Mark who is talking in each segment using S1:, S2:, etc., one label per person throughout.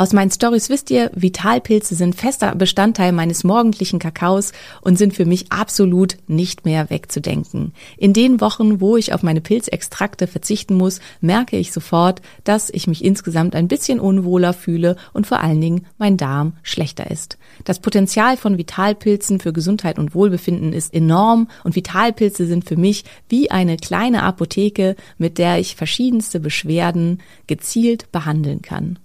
S1: Aus meinen Stories wisst ihr, Vitalpilze sind fester Bestandteil meines morgendlichen Kakaos und sind für mich absolut nicht mehr wegzudenken. In den Wochen, wo ich auf meine Pilzextrakte verzichten muss, merke ich sofort, dass ich mich insgesamt ein bisschen unwohler fühle und vor allen Dingen mein Darm schlechter ist. Das Potenzial von Vitalpilzen für Gesundheit und Wohlbefinden ist enorm und Vitalpilze sind für mich wie eine kleine Apotheke, mit der ich verschiedenste Beschwerden gezielt behandeln kann.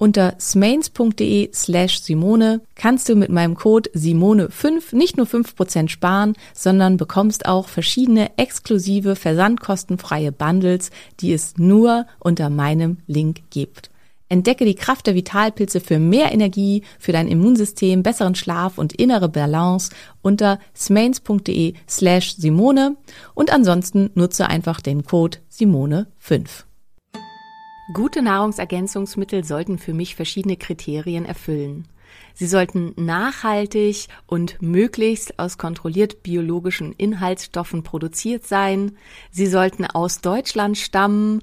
S1: Unter smains.de slash Simone kannst du mit meinem Code Simone5 nicht nur 5% sparen, sondern bekommst auch verschiedene exklusive versandkostenfreie Bundles, die es nur unter meinem Link gibt. Entdecke die Kraft der Vitalpilze für mehr Energie, für dein Immunsystem, besseren Schlaf und innere Balance unter smains.de slash Simone und ansonsten nutze einfach den Code Simone5. Gute Nahrungsergänzungsmittel sollten für mich verschiedene Kriterien erfüllen. Sie sollten nachhaltig und möglichst aus kontrolliert biologischen Inhaltsstoffen produziert sein. Sie sollten aus Deutschland stammen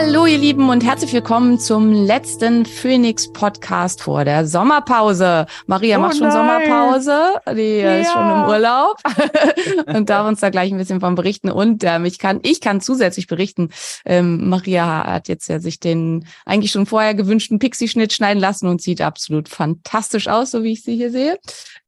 S1: Hallo ihr Lieben und herzlich willkommen zum letzten Phoenix Podcast vor der Sommerpause. Maria
S2: Oh
S1: macht schon
S2: nein.
S1: Sommerpause, die äh, ist schon
S2: Ja.
S1: im Urlaub und darf uns da gleich ein bisschen von berichten und ähm, ich kann ich kann zusätzlich berichten, ähm, Maria hat jetzt ja sich den eigentlich schon vorher gewünschten Pixie-Schnitt schneiden lassen und sieht absolut fantastisch aus, so wie ich sie hier sehe.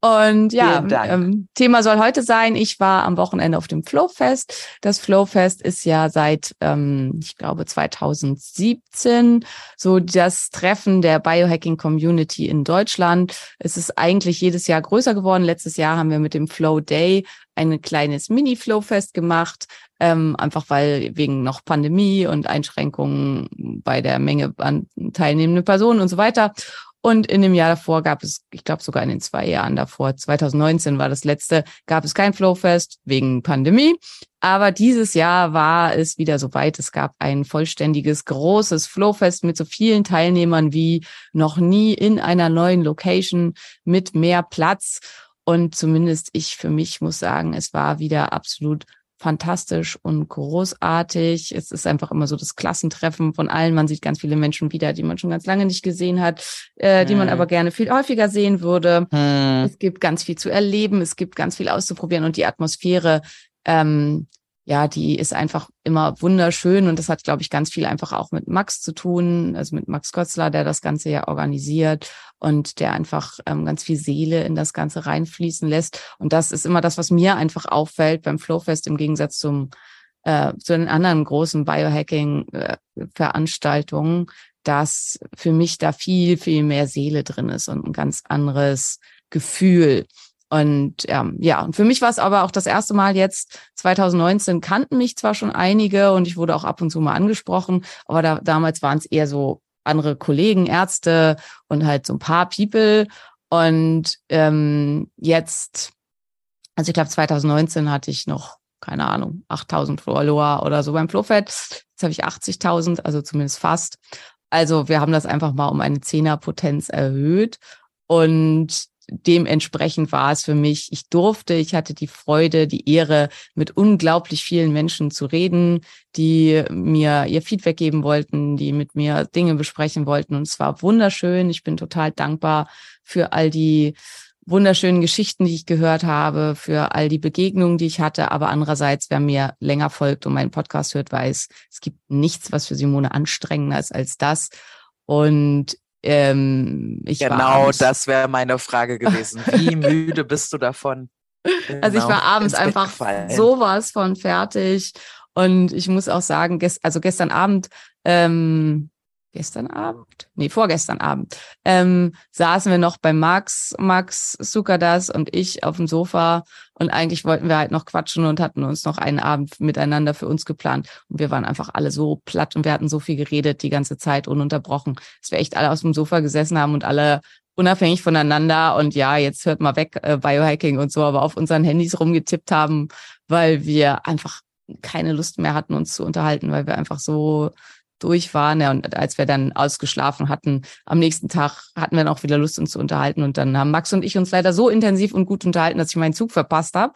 S1: Und ja, ähm, Thema soll heute sein, ich war am Wochenende auf dem Flowfest. Das Flowfest ist ja seit, ähm, ich glaube, 2017 so das Treffen der Biohacking Community in Deutschland. Es ist eigentlich jedes Jahr größer geworden. Letztes Jahr haben wir mit dem Flow Day ein kleines Mini-Flowfest gemacht, ähm, einfach weil wegen noch Pandemie und Einschränkungen bei der Menge an teilnehmenden Personen und so weiter. Und in dem Jahr davor gab es, ich glaube sogar in den zwei Jahren davor, 2019 war das letzte, gab es kein Flowfest wegen Pandemie. Aber dieses Jahr war es wieder soweit. Es gab ein vollständiges, großes Flowfest mit so vielen Teilnehmern wie noch nie in einer neuen Location mit mehr Platz. Und zumindest ich für mich muss sagen, es war wieder absolut fantastisch und großartig. Es ist einfach immer so das Klassentreffen von allen. Man sieht ganz viele Menschen wieder, die man schon ganz lange nicht gesehen hat, äh, die man
S2: Mhm.
S1: aber gerne viel häufiger sehen würde.
S2: Hm.
S1: Es gibt ganz viel zu erleben, es gibt ganz viel auszuprobieren und die Atmosphäre, ähm, ja, die ist einfach immer wunderschön und das hat, glaube ich, ganz viel einfach auch mit Max zu tun, also mit Max Kotzler, der das Ganze ja organisiert und der einfach ähm, ganz viel Seele in das Ganze reinfließen lässt. Und das ist immer das, was mir einfach auffällt beim Flowfest im Gegensatz zum äh, zu den anderen großen Biohacking-Veranstaltungen, dass für mich da viel, viel mehr Seele drin ist und ein ganz anderes Gefühl. Und ähm, ja, und für mich war es aber auch das erste Mal jetzt 2019 kannten mich zwar schon einige und ich wurde auch ab und zu mal angesprochen, aber da, damals waren es eher so andere Kollegen, Ärzte und halt so ein paar People. Und ähm, jetzt, also ich glaube 2019 hatte ich noch keine Ahnung, 8000 Follower oder so beim Flowfed. Jetzt habe ich 80.000, also zumindest fast. Also wir haben das einfach mal um eine Zehnerpotenz erhöht und dementsprechend war es für mich, ich durfte, ich hatte die Freude, die Ehre, mit unglaublich vielen Menschen zu reden, die mir ihr Feedback geben wollten, die mit mir Dinge besprechen wollten. Und es war wunderschön. Ich bin total dankbar für all die wunderschönen Geschichten, die ich gehört habe, für all die Begegnungen, die ich hatte. Aber andererseits, wer mir länger folgt und meinen Podcast hört, weiß, es gibt nichts, was für Simone anstrengender ist als das. Und ähm,
S2: genau,
S1: war
S2: das wäre meine Frage gewesen. Wie müde bist du davon?
S1: Genau, also ich war genau, abends einfach gefallen. sowas von fertig. Und ich muss auch sagen, gest also gestern Abend ähm, gestern Abend, nee, vorgestern Abend, ähm, saßen wir noch bei Max, Max Sukadas und ich auf dem Sofa und eigentlich wollten wir halt noch quatschen und hatten uns noch einen Abend miteinander für uns geplant. Und wir waren einfach alle so platt und wir hatten so viel geredet die ganze Zeit ununterbrochen, dass wir echt alle aus dem Sofa gesessen haben und alle unabhängig voneinander und ja, jetzt hört mal weg äh, Biohacking und so, aber auf unseren Handys rumgetippt haben, weil wir einfach keine Lust mehr hatten, uns zu unterhalten, weil wir einfach so durch waren. Ja, und als wir dann ausgeschlafen hatten, am nächsten Tag hatten wir noch wieder Lust, uns zu unterhalten. Und dann haben Max und ich uns leider so intensiv und gut unterhalten, dass ich meinen Zug verpasst habe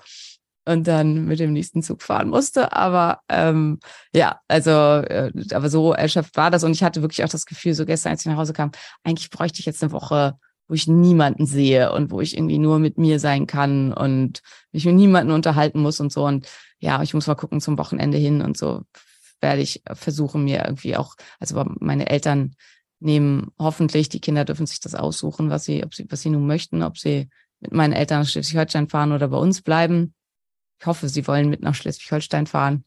S1: und dann mit dem nächsten Zug fahren musste. Aber ähm, ja, also, äh, aber so erschöpft war das. Und ich hatte wirklich auch das Gefühl, so gestern, als ich nach Hause kam, eigentlich bräuchte ich jetzt eine Woche, wo ich niemanden sehe und wo ich irgendwie nur mit mir sein kann und mich mit niemanden unterhalten muss und so. Und ja, ich muss mal gucken zum Wochenende hin und so werde ich versuchen, mir irgendwie auch, also meine Eltern nehmen hoffentlich, die Kinder dürfen sich das aussuchen, was sie, ob sie, was sie nun möchten, ob sie mit meinen Eltern nach Schleswig-Holstein fahren oder bei uns bleiben. Ich hoffe, sie wollen mit nach Schleswig-Holstein fahren,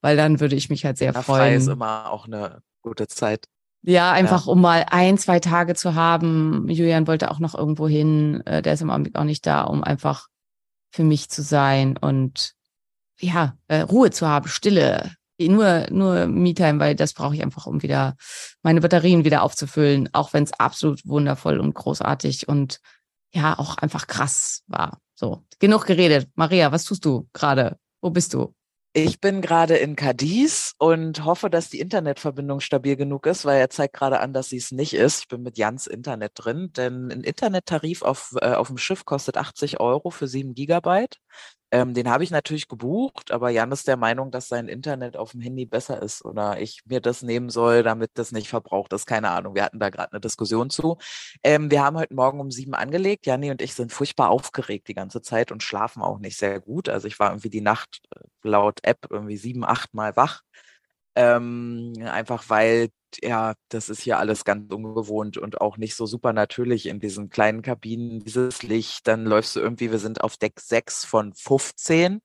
S1: weil dann würde ich mich halt sehr ja, freuen. Frei
S2: ist immer auch eine gute Zeit.
S1: Ja, einfach ja. um mal ein, zwei Tage zu haben. Julian wollte auch noch irgendwo hin. Äh, der ist im Augenblick auch nicht da, um einfach für mich zu sein und ja, äh, Ruhe zu haben, Stille, nur, nur Me-Time, weil das brauche ich einfach, um wieder meine Batterien wieder aufzufüllen, auch wenn es absolut wundervoll und großartig und ja, auch einfach krass war. So, genug geredet. Maria, was tust du gerade? Wo bist du?
S2: Ich bin gerade in Cadiz und hoffe, dass die Internetverbindung stabil genug ist, weil er zeigt gerade an, dass sie es nicht ist. Ich bin mit Jans Internet drin, denn ein Internettarif auf, äh, auf dem Schiff kostet 80 Euro für 7 Gigabyte. Ähm, den habe ich natürlich gebucht, aber Jan ist der Meinung, dass sein Internet auf dem Handy besser ist oder ich mir das nehmen soll, damit das nicht verbraucht ist. Keine Ahnung. Wir hatten da gerade eine Diskussion zu. Ähm, wir haben heute Morgen um sieben angelegt. Janni und ich sind furchtbar aufgeregt die ganze Zeit und schlafen auch nicht sehr gut. Also ich war irgendwie die Nacht äh, laut App irgendwie sieben, acht Mal wach. Ähm, einfach weil ja, das ist hier alles ganz ungewohnt und auch nicht so super natürlich in diesen kleinen Kabinen, dieses Licht. Dann läufst du irgendwie, wir sind auf Deck 6 von 15.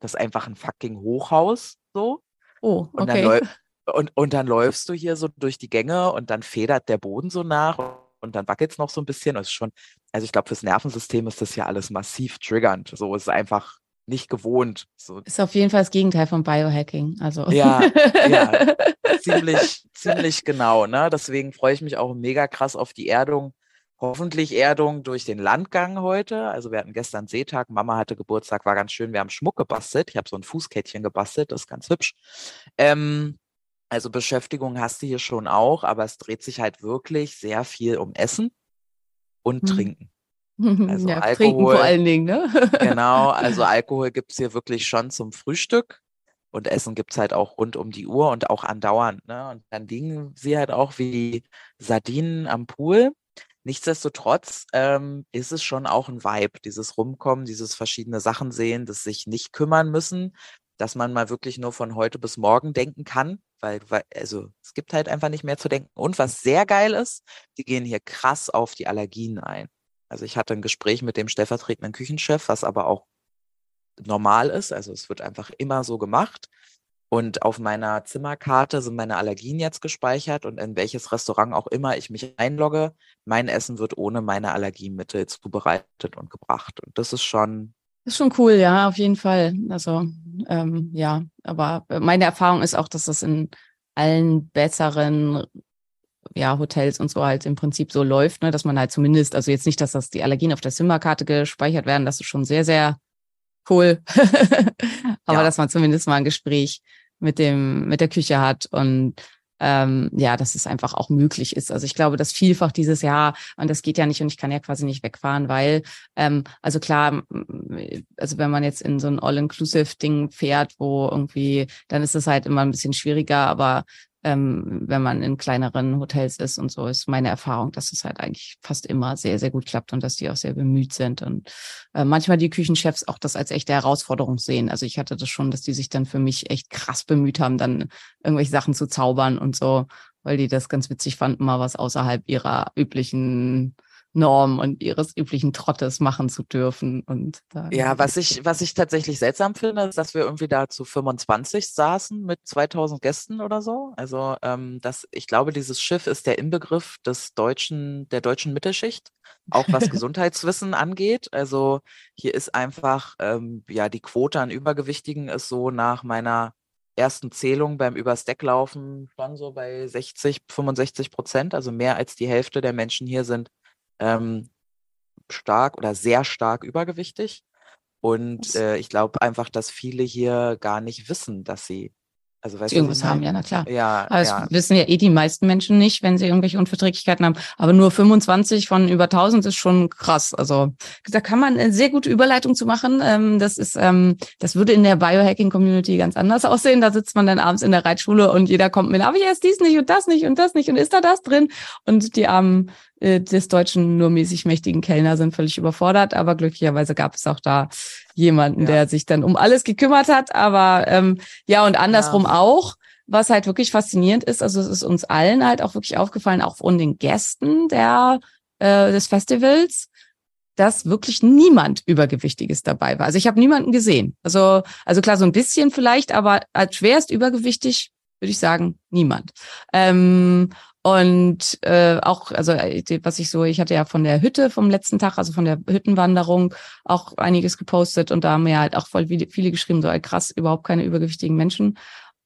S2: Das ist einfach ein fucking Hochhaus, so.
S1: Oh,
S2: okay. Und dann, und, und dann läufst du hier so durch die Gänge und dann federt der Boden so nach und dann wackelt es noch so ein bisschen. Ist schon, also ich glaube, fürs Nervensystem ist das ja alles massiv triggernd. So ist einfach nicht gewohnt. So.
S1: Ist auf jeden Fall das Gegenteil von Biohacking. Also.
S2: Ja, ja ziemlich, ziemlich genau. Ne? Deswegen freue ich mich auch mega krass auf die Erdung. Hoffentlich Erdung durch den Landgang heute. Also wir hatten gestern Seetag, Mama hatte Geburtstag, war ganz schön. Wir haben Schmuck gebastelt. Ich habe so ein Fußkettchen gebastelt, das ist ganz hübsch. Ähm, also Beschäftigung hast du hier schon auch, aber es dreht sich halt wirklich sehr viel um Essen und hm. Trinken.
S1: Also ja, Alkohol. Trinken vor allen Dingen, ne?
S2: genau, also Alkohol gibt es hier wirklich schon zum Frühstück. Und Essen gibt es halt auch rund um die Uhr und auch andauernd. Ne? Und dann liegen sie halt auch wie Sardinen am Pool. Nichtsdestotrotz ähm, ist es schon auch ein Vibe, dieses Rumkommen, dieses verschiedene Sachen sehen, das sich nicht kümmern müssen, dass man mal wirklich nur von heute bis morgen denken kann, weil, weil also es gibt halt einfach nicht mehr zu denken. Und was sehr geil ist, die gehen hier krass auf die Allergien ein. Also ich hatte ein Gespräch mit dem stellvertretenden Küchenchef, was aber auch normal ist. Also es wird einfach immer so gemacht. Und auf meiner Zimmerkarte sind meine Allergien jetzt gespeichert und in welches Restaurant auch immer ich mich einlogge, mein Essen wird ohne meine Allergiemittel zubereitet und gebracht. Und das ist schon.
S1: Das ist schon cool, ja, auf jeden Fall. Also ähm, ja, aber meine Erfahrung ist auch, dass das in allen besseren ja, Hotels und so halt im Prinzip so läuft, ne, dass man halt zumindest, also jetzt nicht, dass das die Allergien auf der Zimmerkarte gespeichert werden, das ist schon sehr, sehr cool. Aber ja. dass man zumindest mal ein Gespräch mit dem, mit der Küche hat und ähm, ja, dass es einfach auch möglich ist. Also ich glaube, dass vielfach dieses Jahr, und das geht ja nicht und ich kann ja quasi nicht wegfahren, weil, ähm, also klar, also wenn man jetzt in so ein All-Inclusive-Ding fährt, wo irgendwie, dann ist es halt immer ein bisschen schwieriger, aber ähm, wenn man in kleineren Hotels ist und so, ist meine Erfahrung, dass es halt eigentlich fast immer sehr, sehr gut klappt und dass die auch sehr bemüht sind und äh, manchmal die Küchenchefs auch das als echte Herausforderung sehen. Also ich hatte das schon, dass die sich dann für mich echt krass bemüht haben, dann irgendwelche Sachen zu zaubern und so, weil die das ganz witzig fanden, mal was außerhalb ihrer üblichen Norm und ihres üblichen Trottes machen zu dürfen. Und
S2: ja, was ich, was ich tatsächlich seltsam finde, ist, dass wir irgendwie da zu 25 saßen mit 2000 Gästen oder so. Also, ähm, das, ich glaube, dieses Schiff ist der Inbegriff des deutschen, der deutschen Mittelschicht, auch was Gesundheitswissen angeht. Also, hier ist einfach, ähm, ja, die Quote an Übergewichtigen ist so nach meiner ersten Zählung beim Überstecklaufen schon so bei 60, 65 Prozent. Also mehr als die Hälfte der Menschen hier sind ähm, stark oder sehr stark übergewichtig. Und äh, ich glaube einfach, dass viele hier gar nicht wissen, dass sie
S1: also, weißt irgendwas haben, ja, na klar.
S2: Ja,
S1: Aber ja. das wissen ja eh die meisten Menschen nicht, wenn sie irgendwelche Unverträglichkeiten haben. Aber nur 25 von über 1000 ist schon krass. Also da kann man eine sehr gute Überleitung zu machen. Ähm, das ist, ähm, das würde in der Biohacking-Community ganz anders aussehen. Da sitzt man dann abends in der Reitschule und jeder kommt mit, aber jetzt dies nicht und das nicht und das nicht und ist da das drin? Und die armen äh, des deutschen nur mäßig mächtigen Kellner sind völlig überfordert. Aber glücklicherweise gab es auch da jemanden, ja. der sich dann um alles gekümmert hat. Aber ähm, ja, und andersrum ja. auch. Was halt wirklich faszinierend ist, also es ist uns allen halt auch wirklich aufgefallen, auch von den Gästen der äh, des Festivals, dass wirklich niemand Übergewichtiges dabei war. Also ich habe niemanden gesehen. Also, also klar, so ein bisschen vielleicht, aber als schwerst übergewichtig würde ich sagen, niemand. Ähm, und äh, auch, also äh, was ich so, ich hatte ja von der Hütte vom letzten Tag, also von der Hüttenwanderung, auch einiges gepostet und da haben mir halt auch voll viele geschrieben, so krass, überhaupt keine übergewichtigen Menschen.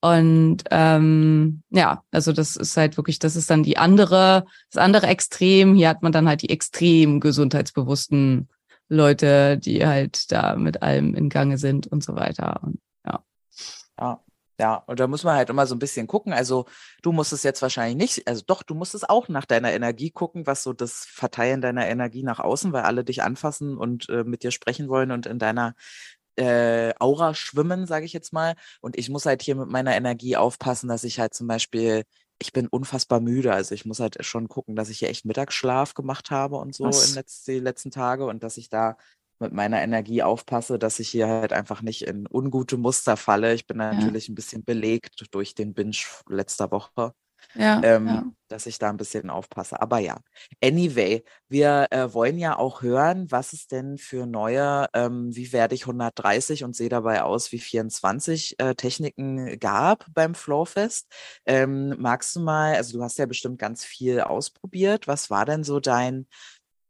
S1: Und ähm, ja, also das ist halt wirklich, das ist dann die andere, das andere Extrem. Hier hat man dann halt die extrem gesundheitsbewussten Leute, die halt da mit allem in Gange sind und so weiter. Und, ja.
S2: Ja, ja, und da muss man halt immer so ein bisschen gucken. Also du musst es jetzt wahrscheinlich nicht, also doch, du musst es auch nach deiner Energie gucken, was so das Verteilen deiner Energie nach außen, weil alle dich anfassen und äh, mit dir sprechen wollen und in deiner äh, Aura schwimmen, sage ich jetzt mal. Und ich muss halt hier mit meiner Energie aufpassen, dass ich halt zum Beispiel ich bin unfassbar müde. Also ich muss halt schon gucken, dass ich hier echt Mittagsschlaf gemacht habe und so in letz die letzten Tage und dass ich da mit meiner Energie aufpasse, dass ich hier halt einfach nicht in ungute Muster falle. Ich bin natürlich ja. ein bisschen belegt durch den Binge letzter Woche. Ja, ähm, ja, dass ich da ein bisschen aufpasse. Aber ja, anyway, wir äh, wollen ja auch hören, was es denn für neue, ähm, wie werde ich 130 und sehe dabei aus wie 24 äh, Techniken gab beim Flowfest. Ähm, magst du mal, also du hast ja bestimmt ganz viel ausprobiert. Was war denn so dein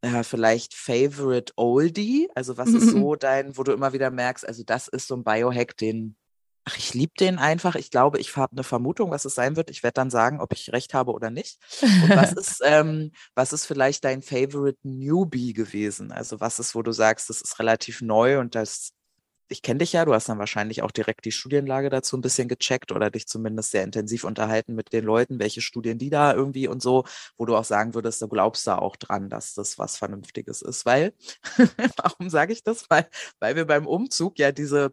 S2: äh, vielleicht Favorite Oldie? Also was ist so dein, wo du immer wieder merkst, also das ist so ein Biohack, den, ach, ich liebe den einfach. Ich glaube, ich habe eine Vermutung, was es sein wird. Ich werde dann sagen, ob ich recht habe oder nicht. Und was ist, ähm, was ist vielleicht dein Favorite Newbie gewesen? Also was ist, wo du sagst, das ist relativ neu und das ich kenne dich ja, du hast dann wahrscheinlich auch direkt die Studienlage dazu ein bisschen gecheckt oder dich zumindest sehr intensiv unterhalten mit den Leuten, welche Studien die da irgendwie und so, wo du auch sagen würdest, du glaubst da auch dran, dass das was Vernünftiges ist. Weil, warum sage ich das? Weil, weil wir beim Umzug ja diese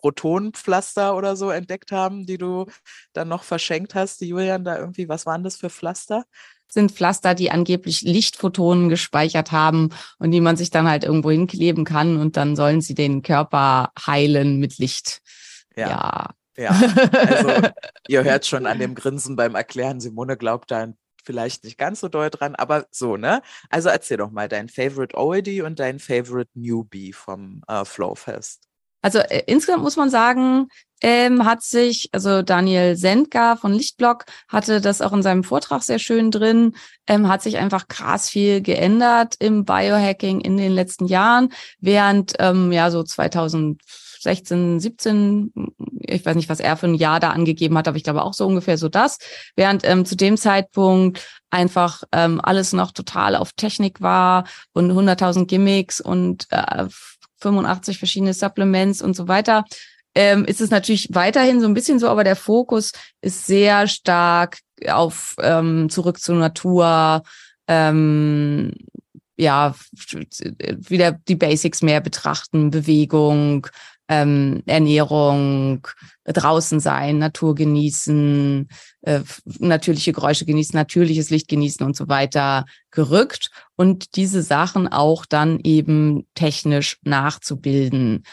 S2: Protonenpflaster oder so entdeckt haben, die du dann noch verschenkt hast, die Julian da irgendwie, was waren das für Pflaster?
S1: Sind Pflaster, die angeblich Lichtphotonen gespeichert haben und die man sich dann halt irgendwo hinkleben kann und dann sollen sie den Körper heilen mit Licht.
S2: Ja. Ja, ja. also ihr hört schon an dem Grinsen beim Erklären, Simone glaubt da vielleicht nicht ganz so doll dran, aber so, ne? Also erzähl doch mal dein Favorite Oldie und dein Favorite Newbie vom äh, Flowfest.
S1: Also äh, insgesamt muss man sagen, ähm, hat sich, also Daniel Sendgar von Lichtblock hatte das auch in seinem Vortrag sehr schön drin, ähm, hat sich einfach krass viel geändert im Biohacking in den letzten Jahren, während ähm, ja so 2016, 17, ich weiß nicht, was er für ein Jahr da angegeben hat, aber ich glaube auch so ungefähr so das, während ähm, zu dem Zeitpunkt einfach ähm, alles noch total auf Technik war und 100.000 Gimmicks und äh, 85 verschiedene Supplements und so weiter, ähm, ist es natürlich weiterhin so ein bisschen so, aber der Fokus ist sehr stark auf ähm, zurück zur Natur, ähm, ja, wieder die Basics mehr betrachten, Bewegung, ähm, Ernährung, draußen sein, Natur genießen, äh, natürliche Geräusche genießen, natürliches Licht genießen und so weiter gerückt und diese Sachen auch dann eben technisch nachzubilden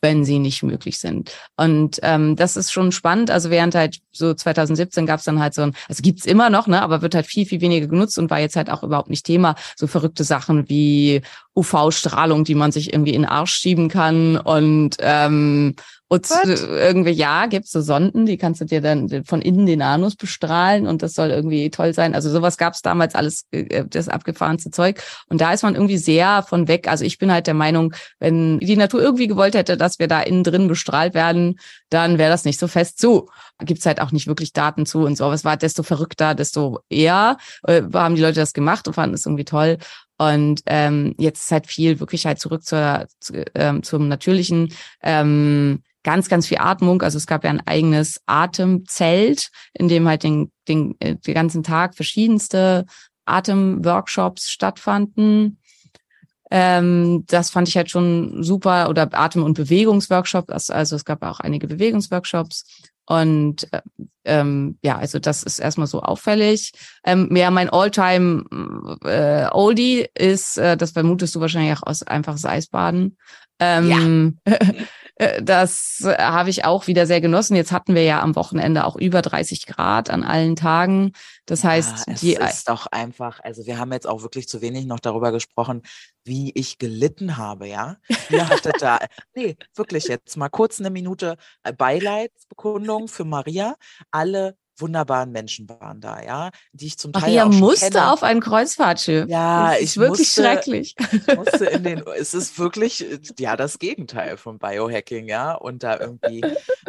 S1: wenn sie nicht möglich sind. Und ähm, das ist schon spannend. Also während halt so 2017 gab es dann halt so ein, also gibt's immer noch, ne, aber wird halt viel, viel weniger genutzt und war jetzt halt auch überhaupt nicht Thema. So verrückte Sachen wie UV-Strahlung, die man sich irgendwie in den Arsch schieben kann und ähm, und What? irgendwie, ja, gibt's so Sonden, die kannst du dir dann von innen den Anus bestrahlen und das soll irgendwie toll sein. Also sowas gab's damals alles, äh, das abgefahrenste Zeug. Und da ist man irgendwie sehr von weg. Also ich bin halt der Meinung, wenn die Natur irgendwie gewollt hätte, dass wir da innen drin bestrahlt werden, dann wäre das nicht so fest zu. Gibt's halt auch nicht wirklich Daten zu und so. Aber es war desto verrückter, desto eher äh, haben die Leute das gemacht und fanden es irgendwie toll. Und ähm, jetzt ist halt viel wirklich halt zurück zur, zu, ähm, zum natürlichen. Ähm, ganz, ganz viel Atmung. Also es gab ja ein eigenes Atemzelt, in dem halt den, den, äh, den ganzen Tag verschiedenste Atemworkshops stattfanden. Ähm, das fand ich halt schon super. Oder Atem- und Bewegungsworkshops. Also es gab auch einige Bewegungsworkshops. Und äh, ähm, ja, also das ist erstmal so auffällig. Ähm, ja, mein Alltime äh, Oldie ist, äh, das vermutest du wahrscheinlich auch aus einfaches Eisbaden. Ähm, ja. Äh, das äh, habe ich auch wieder sehr genossen. Jetzt hatten wir ja am Wochenende auch über 30 Grad an allen Tagen. Das heißt,
S2: ja, es die ist doch einfach, also wir haben jetzt auch wirklich zu wenig noch darüber gesprochen, wie ich gelitten habe, ja. Ihr hattet da, nee, wirklich jetzt mal kurz eine Minute äh, Beileidsbekundung für Maria. Alle wunderbaren Menschen waren da, ja, die ich zum Teil
S1: Maria
S2: auch schon
S1: musste
S2: kenne.
S1: auf ein Kreuzfahrtschiff.
S2: Ja, ich
S1: wirklich
S2: musste,
S1: schrecklich.
S2: Ich musste in den, es ist wirklich, ja, das Gegenteil vom Biohacking, ja, und da irgendwie,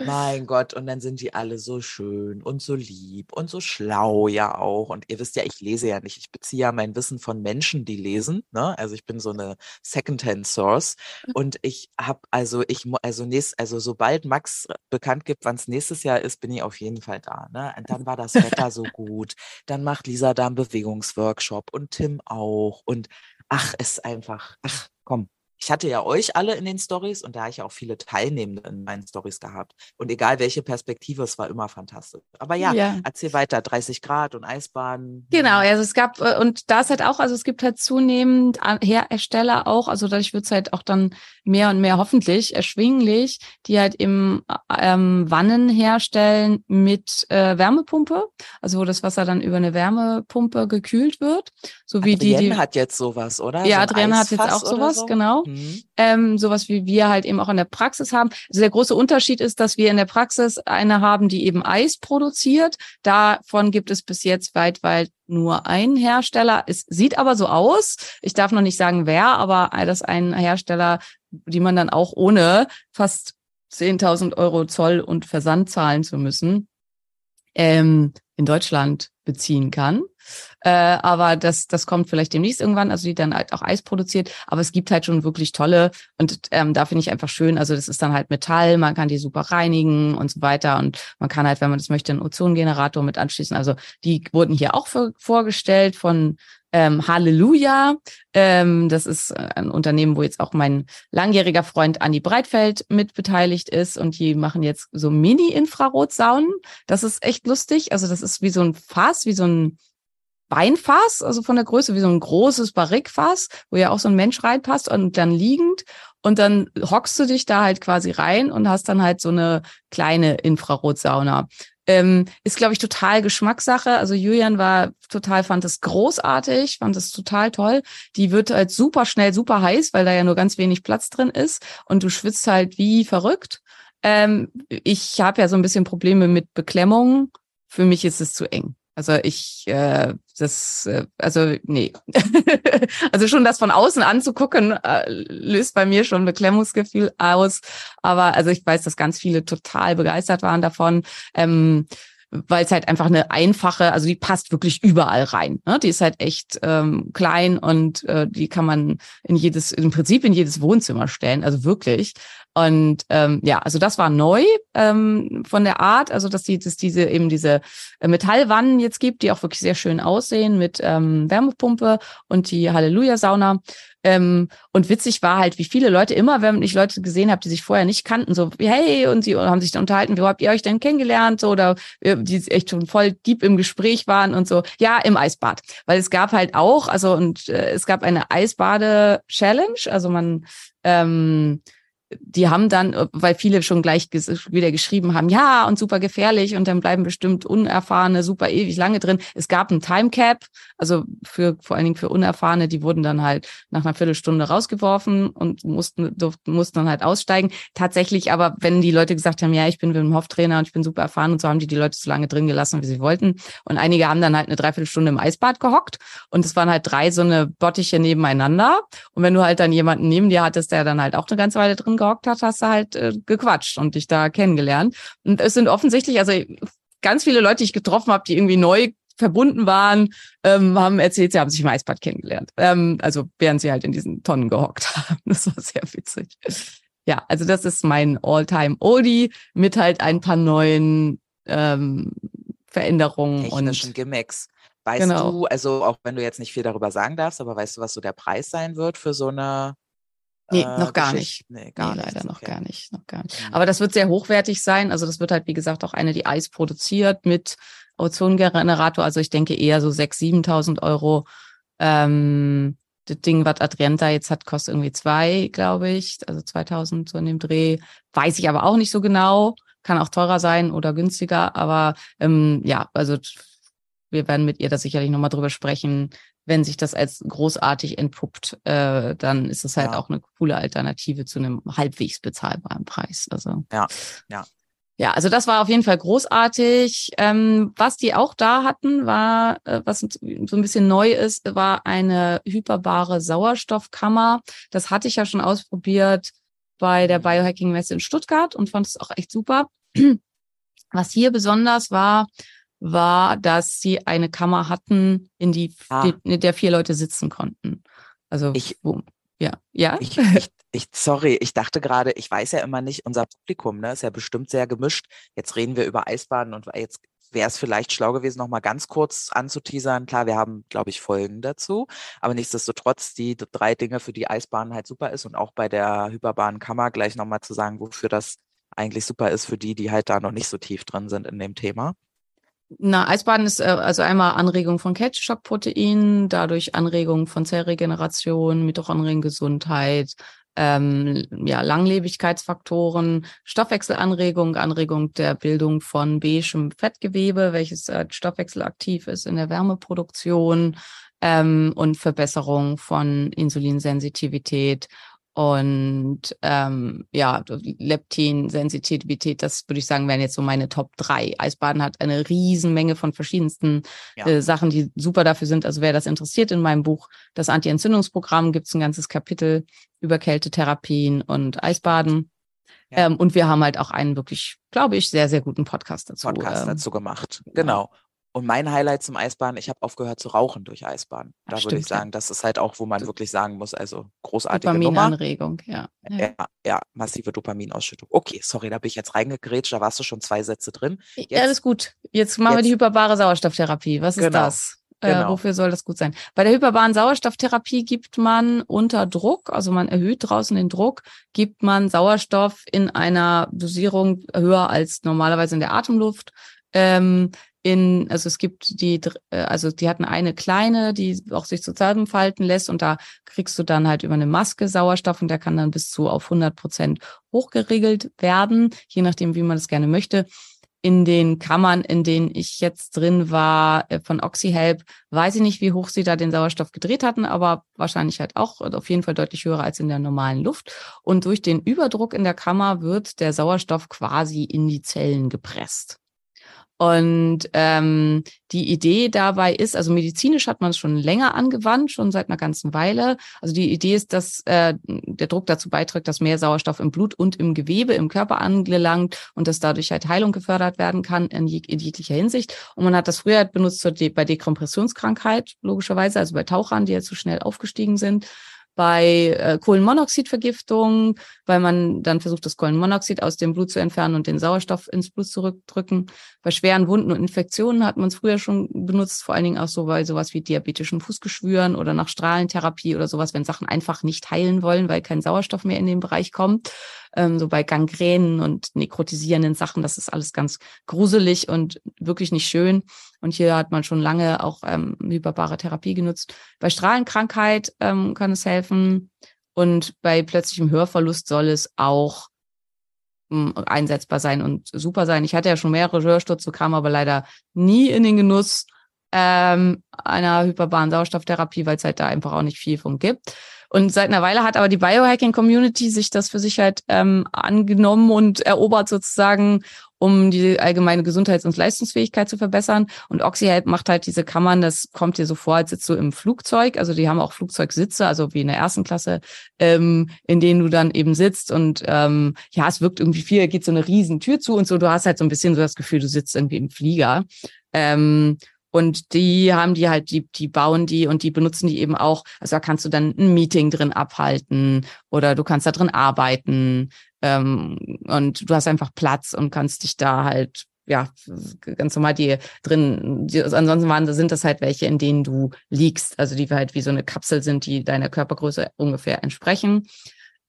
S2: mein Gott, und dann sind die alle so schön und so lieb und so schlau ja auch. Und ihr wisst ja, ich lese ja nicht, ich beziehe ja mein Wissen von Menschen, die lesen, ne, also ich bin so eine Secondhand-Source und ich habe, also ich, also nächst, also sobald Max bekannt gibt, wann es nächstes Jahr ist, bin ich auf jeden Fall da, ne, dann war das Wetter so gut. Dann macht Lisa da einen Bewegungsworkshop und Tim auch. Und ach, es ist einfach, ach, komm, ich hatte ja euch alle in den Stories und da habe ich auch viele Teilnehmende in meinen Stories gehabt. Und egal welche Perspektive, es war immer fantastisch. Aber ja, ja. erzähl weiter, 30 Grad und Eisbahn.
S1: Genau, also es gab, äh, und da ist halt auch, also es gibt halt zunehmend Hersteller auch, also dadurch wird es halt auch dann mehr und mehr hoffentlich erschwinglich, die halt eben ähm, Wannen herstellen mit äh, Wärmepumpe, also wo das Wasser dann über eine Wärmepumpe gekühlt wird. So wie
S2: Adrienne
S1: die, die
S2: hat jetzt sowas, oder?
S1: Ja,
S2: so
S1: Adrienne hat jetzt auch sowas, so? genau. Mhm. Ähm, sowas wie wir halt eben auch in der Praxis haben. Also der große Unterschied ist, dass wir in der Praxis eine haben, die eben Eis produziert. Davon gibt es bis jetzt weit, weit nur einen Hersteller. Es sieht aber so aus. Ich darf noch nicht sagen, wer, aber das ist ein Hersteller, die man dann auch ohne fast 10.000 Euro Zoll und Versand zahlen zu müssen, ähm, in Deutschland beziehen kann. Äh, aber das, das kommt vielleicht demnächst irgendwann, also die dann halt auch Eis produziert. Aber es gibt halt schon wirklich tolle und ähm, da finde ich einfach schön. Also das ist dann halt Metall, man kann die super reinigen und so weiter. Und man kann halt, wenn man das möchte, einen Ozongenerator mit anschließen. Also die wurden hier auch für, vorgestellt von ähm, Halleluja. Ähm, das ist ein Unternehmen, wo jetzt auch mein langjähriger Freund Andi Breitfeld mit beteiligt ist und die machen jetzt so Mini-Infrarotsaunen. Das ist echt lustig. Also das ist wie so ein Fass, wie so ein Weinfass, also von der Größe wie so ein großes Barrikfass, wo ja auch so ein Mensch reinpasst und dann liegend. Und dann hockst du dich da halt quasi rein und hast dann halt so eine kleine Infrarotsauna. Ähm, ist, glaube ich, total Geschmackssache. Also Julian war total, fand es großartig, fand es total toll. Die wird halt super schnell, super heiß, weil da ja nur ganz wenig Platz drin ist und du schwitzt halt wie verrückt. Ähm, ich habe ja so ein bisschen Probleme mit Beklemmungen. Für mich ist es zu eng. Also ich, äh, das, äh, also nee. also schon das von außen anzugucken, äh, löst bei mir schon Beklemmungsgefühl aus. Aber also ich weiß, dass ganz viele total begeistert waren davon. Ähm, weil es halt einfach eine einfache, also die passt wirklich überall rein. Ne? Die ist halt echt ähm, klein und äh, die kann man in jedes, im Prinzip in jedes Wohnzimmer stellen, also wirklich. Und ähm, ja, also das war neu ähm, von der Art, also dass die, dass diese eben diese äh, Metallwannen jetzt gibt, die auch wirklich sehr schön aussehen mit ähm, Wärmepumpe und die Halleluja-Sauna. Ähm, und witzig war halt, wie viele Leute immer, wenn ich Leute gesehen habe, die sich vorher nicht kannten, so hey und sie haben sich dann unterhalten, wie habt ihr euch denn kennengelernt so, oder äh, die echt schon voll deep im Gespräch waren und so. Ja, im Eisbad, weil es gab halt auch, also und äh, es gab eine Eisbade-Challenge, also man ähm, die haben dann, weil viele schon gleich ges wieder geschrieben haben, ja, und super gefährlich und dann bleiben bestimmt Unerfahrene super ewig lange drin. Es gab ein Timecap, also für vor allen Dingen für Unerfahrene, die wurden dann halt nach einer Viertelstunde rausgeworfen und mussten, durften, mussten dann halt aussteigen. Tatsächlich aber, wenn die Leute gesagt haben, ja, ich bin Wim Hof Trainer und ich bin super erfahren und so haben die die Leute so lange drin gelassen, wie sie wollten. Und einige haben dann halt eine Dreiviertelstunde im Eisbad gehockt und es waren halt drei so eine Bottiche nebeneinander. Und wenn du halt dann jemanden neben dir hattest, der dann halt auch eine ganze Weile drin gehockt hat, hast du halt äh, gequatscht und dich da kennengelernt. Und es sind offensichtlich, also ganz viele Leute, die ich getroffen habe, die irgendwie neu verbunden waren, ähm, haben erzählt, sie haben sich im Eisbad kennengelernt. Ähm, also während sie halt in diesen Tonnen gehockt haben. Das war sehr witzig. Ja, also das ist mein All-Time-Oldie mit halt ein paar neuen ähm, Veränderungen
S2: Technischen
S1: und
S2: Gimmicks. Weißt
S1: Genau.
S2: du, also auch wenn du jetzt nicht viel darüber sagen darfst, aber weißt du, was so der Preis sein wird für so eine
S1: Nee,
S2: äh,
S1: noch gar nicht.
S2: Nee,
S1: Gar
S2: gar
S1: leider
S2: nichts,
S1: noch
S2: okay.
S1: gar nicht, noch gar nicht.
S2: Mhm.
S1: Aber das wird sehr hochwertig sein. Also das wird halt, wie gesagt, auch eine, die Eis produziert mit Ozongenerator. Also ich denke eher so 6.000, 7.000 Euro. Ähm, das Ding, was Adrienta jetzt hat, kostet irgendwie zwei, glaube ich. Also 2.000 so in dem Dreh. Weiß ich aber auch nicht so genau. Kann auch teurer sein oder günstiger. Aber ähm, ja, also wir werden mit ihr da sicherlich nochmal drüber sprechen. Wenn sich das als großartig entpuppt, äh, dann ist es halt
S2: Ja.
S1: auch eine coole Alternative zu einem halbwegs bezahlbaren Preis. Also
S2: Ja, ja.
S1: ja, also das war auf jeden Fall großartig. Ähm, was die auch da hatten, war, äh, was so ein bisschen neu ist, war eine hyperbare Sauerstoffkammer. Das hatte ich ja schon ausprobiert bei der Biohacking-Messe in Stuttgart und fand es auch echt super. Was hier besonders war, war, dass sie eine Kammer hatten, in die
S2: Ah.
S1: in der vier Leute sitzen konnten. Also
S2: Ich-
S1: wo, ja, ja.
S2: Ich, ich, ich, sorry, ich dachte gerade, ich weiß ja immer nicht, unser Publikum, ne, ist ja bestimmt sehr gemischt. Jetzt reden wir über Eisbaden und jetzt wäre es vielleicht schlau gewesen, noch mal ganz kurz anzuteasern. Klar, wir haben, glaube ich, Folgen dazu, aber nichtsdestotrotz die drei Dinge, für die Eisbahn halt super ist und auch bei der Hyperbahn-Kammer gleich noch mal zu sagen, wofür das eigentlich super ist für die, die halt da noch nicht so tief drin sind in dem Thema.
S1: Na, Eisbaden ist äh, also einmal Anregung von Kälteschockproteinen, dadurch Anregung von Zellregeneration, Mitochondriengesundheit, ähm, ja, Langlebigkeitsfaktoren, Stoffwechselanregung, Anregung der Bildung von beigem Fettgewebe, welches als stoffwechselaktiv ist in der Wärmeproduktion ähm, und Verbesserung von Insulinsensitivität und ähm, ja, Leptin-Sensitivität, das würde ich sagen, wären jetzt so meine Top drei. Eisbaden hat eine Riesenmenge von verschiedensten
S2: Ja.
S1: äh, Sachen, die super dafür sind. Also wer das interessiert, in meinem Buch Das Anti-Entzündungsprogramm gibt es ein ganzes Kapitel über Kältetherapien und Eisbaden.
S2: Ja.
S1: Ähm, und wir haben halt auch einen wirklich, glaube ich, sehr, sehr guten Podcast dazu.
S2: Podcast
S1: ähm,
S2: dazu gemacht.
S1: genau.
S2: Genau. Und mein Highlight zum Eisbaden, ich habe aufgehört zu rauchen durch Eisbaden.
S1: Ach,
S2: Da würde
S1: stimmt,
S2: ich sagen, das ist halt auch, wo man wirklich sagen muss, also großartige Nummer.
S1: Dopaminanregung, ja. ja.
S2: Ja, massive Dopaminausschüttung. Okay, sorry, da bin ich jetzt reingegrätscht, da warst du schon zwei Sätze drin.
S1: Ja, alles gut. Jetzt machen wir die
S2: jetzt-
S1: hyperbare Sauerstofftherapie. Was ist
S2: Genau,
S1: das? Äh,
S2: genau.
S1: wofür soll das gut sein? Bei der hyperbaren Sauerstofftherapie gibt man unter Druck, also man erhöht draußen den Druck, gibt man Sauerstoff in einer Dosierung höher als normalerweise in der Atemluft. Ähm, in, also es gibt die, äh, also die hatten eine kleine, die auch sich zusammenfalten lässt und da kriegst du dann halt über eine Maske Sauerstoff und der kann dann bis zu auf 100 Prozent hochgeregelt werden, je nachdem, wie man das gerne möchte. in den Kammern, in denen ich jetzt drin war, äh, von OxyHelp, weiß ich nicht, wie hoch sie da den Sauerstoff gedreht hatten, aber wahrscheinlich halt auch auf jeden Fall deutlich höher als in der normalen Luft. Und durch den Überdruck in der Kammer wird der Sauerstoff quasi in die Zellen gepresst. Und ähm, die Idee dabei ist, also medizinisch hat man es schon länger angewandt, schon seit einer ganzen Weile. Also die Idee ist, dass äh, der Druck dazu beiträgt, dass mehr Sauerstoff im Blut und im Gewebe, im Körper angelangt und dass dadurch halt Heilung gefördert werden kann in, jeg in jeglicher Hinsicht. Und man hat das früher benutzt De bei Dekompressionskrankheit, logischerweise, also bei Tauchern, die jetzt so schnell aufgestiegen sind bei äh, Kohlenmonoxidvergiftung, weil man dann versucht, das Kohlenmonoxid aus dem Blut zu entfernen und den Sauerstoff ins Blut zurückdrücken. Bei schweren Wunden und Infektionen hat man es früher schon benutzt, vor allen Dingen auch so bei sowas wie diabetischen Fußgeschwüren oder nach Strahlentherapie oder sowas, wenn Sachen einfach nicht heilen wollen, weil kein Sauerstoff mehr in den Bereich kommt ähm, so bei Gangränen und nekrotisierenden Sachen. Das ist alles ganz gruselig und wirklich nicht schön. Und hier hat man schon lange auch ähm, hyperbare Therapie genutzt. Bei Strahlenkrankheit ähm, kann es helfen. Und bei plötzlichem Hörverlust soll es auch einsetzbar sein und super sein. Ich hatte ja schon mehrere Hörstürze, kam aber leider nie in den Genuss ähm, einer hyperbaren Sauerstofftherapie, weil es halt da einfach auch nicht viel von gibt. Und seit einer Weile hat aber die Biohacking-Community sich das für sich halt ähm, angenommen und erobert sozusagen, um die allgemeine Gesundheits- und Leistungsfähigkeit zu verbessern. Und OxyHelp macht halt diese Kammern, das kommt dir so vor, als sitzt du im Flugzeug. Also die haben auch Flugzeugsitze, also wie in der ersten Klasse, ähm, in denen du dann eben sitzt. Und ähm, ja, es wirkt irgendwie viel, geht so eine riesen Tür zu und so. Du hast halt so ein bisschen so das Gefühl, du sitzt irgendwie im Flieger. Ähm, und die haben die halt, die, die bauen die und die benutzen die eben auch. Also da kannst du dann ein Meeting drin abhalten oder du kannst da drin arbeiten. Ähm, und du hast einfach Platz und kannst dich da halt, ja, ganz normal die drin, die, ansonsten waren, sind das halt welche, in denen du liegst. Also die halt wie so eine Kapsel sind, die deiner Körpergröße ungefähr entsprechen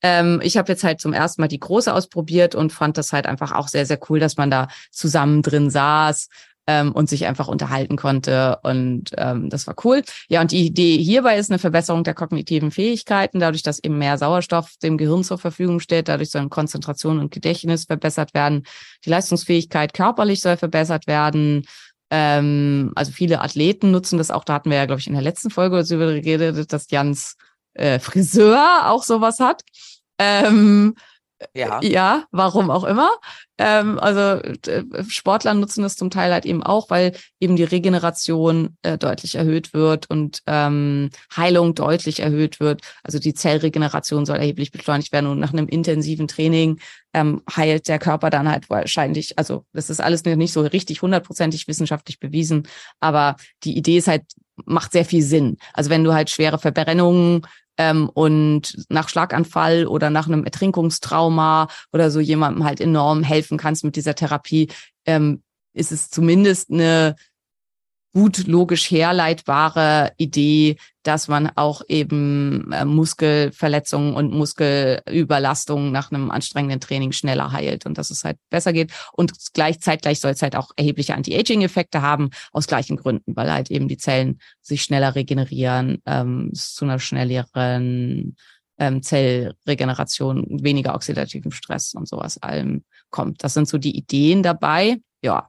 S1: ähm, ich habe jetzt halt zum ersten Mal die große ausprobiert und fand das halt einfach auch sehr, sehr cool, dass man da zusammen drin saß ähm, und sich einfach unterhalten konnte. Und ähm, das war cool. Ja, und die Idee hierbei ist eine Verbesserung der kognitiven Fähigkeiten, dadurch, dass eben mehr Sauerstoff dem Gehirn zur Verfügung steht, dadurch sollen Konzentration und Gedächtnis verbessert werden. Die Leistungsfähigkeit körperlich soll verbessert werden. Ähm, also viele Athleten nutzen das auch. Da hatten wir ja, glaube ich, in der letzten Folge darüber geredet, dass Jans äh, Friseur auch sowas hat. Ähm,
S2: ja.
S1: Ja, warum auch immer. Ähm, also Sportler nutzen das zum Teil halt eben auch, weil eben die Regeneration äh, deutlich erhöht wird und ähm, Heilung deutlich erhöht wird. Also die Zellregeneration soll erheblich beschleunigt werden und nach einem intensiven Training ähm, heilt der Körper dann halt wahrscheinlich, also das ist alles nicht so richtig hundertprozentig wissenschaftlich bewiesen, aber die Idee ist halt, macht sehr viel Sinn. Also wenn du halt schwere Verbrennungen ähm, und nach Schlaganfall oder nach einem Ertrinkungstrauma oder so jemandem halt enorm helfen kannst mit dieser Therapie, ähm, ist es zumindest eine gut logisch herleitbare Idee, dass man auch eben äh, Muskelverletzungen und Muskelüberlastungen nach einem anstrengenden Training schneller heilt und dass es halt besser geht. Und gleichzeitig soll es halt auch erhebliche Anti-Aging-Effekte haben, aus gleichen Gründen, weil halt eben die Zellen sich schneller regenerieren, ähm, zu einer schnelleren ähm, Zellregeneration, weniger oxidativen Stress und sowas allem kommt. Das sind so die Ideen dabei. Ja,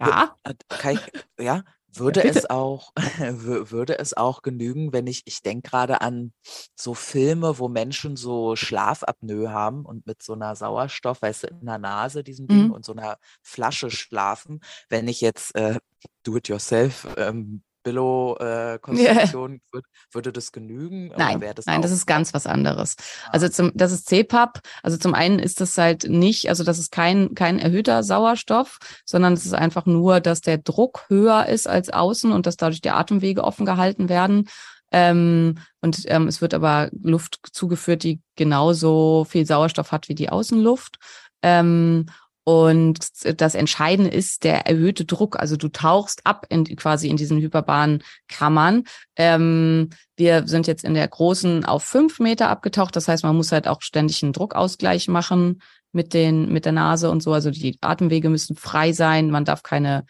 S2: ja. Äh, ich, ja, würde ja, es auch, würde es auch genügen, wenn ich, ich denke gerade an so Filme, wo Menschen so Schlafapnoe haben und mit so einer Sauerstoff, weißt du, in der Nase diesem Ding mhm. und so einer Flasche schlafen. Wenn ich jetzt äh, do-it-yourself ähm, Billo-Konstruktion, äh, yeah. würde das genügen?
S1: Nein, das nein, das ist ganz was anderes. Ah. Also zum, das ist CPAP. Also zum einen ist das halt nicht, also das ist kein, kein erhöhter Sauerstoff, sondern es ist einfach nur, dass der Druck höher ist als außen und dass dadurch die Atemwege offen gehalten werden. Ähm, und ähm, es wird aber Luft zugeführt, die genauso viel Sauerstoff hat wie die Außenluft. Ähm, und das Entscheidende ist der erhöhte Druck. Also du tauchst ab in, quasi in diesen hyperbanen Kammern. Ähm, wir sind jetzt in der großen auf fünf Meter abgetaucht. Das heißt, man muss halt auch ständig einen Druckausgleich machen mit den, mit der Nase und so. Also die Atemwege müssen frei sein. Man darf keine,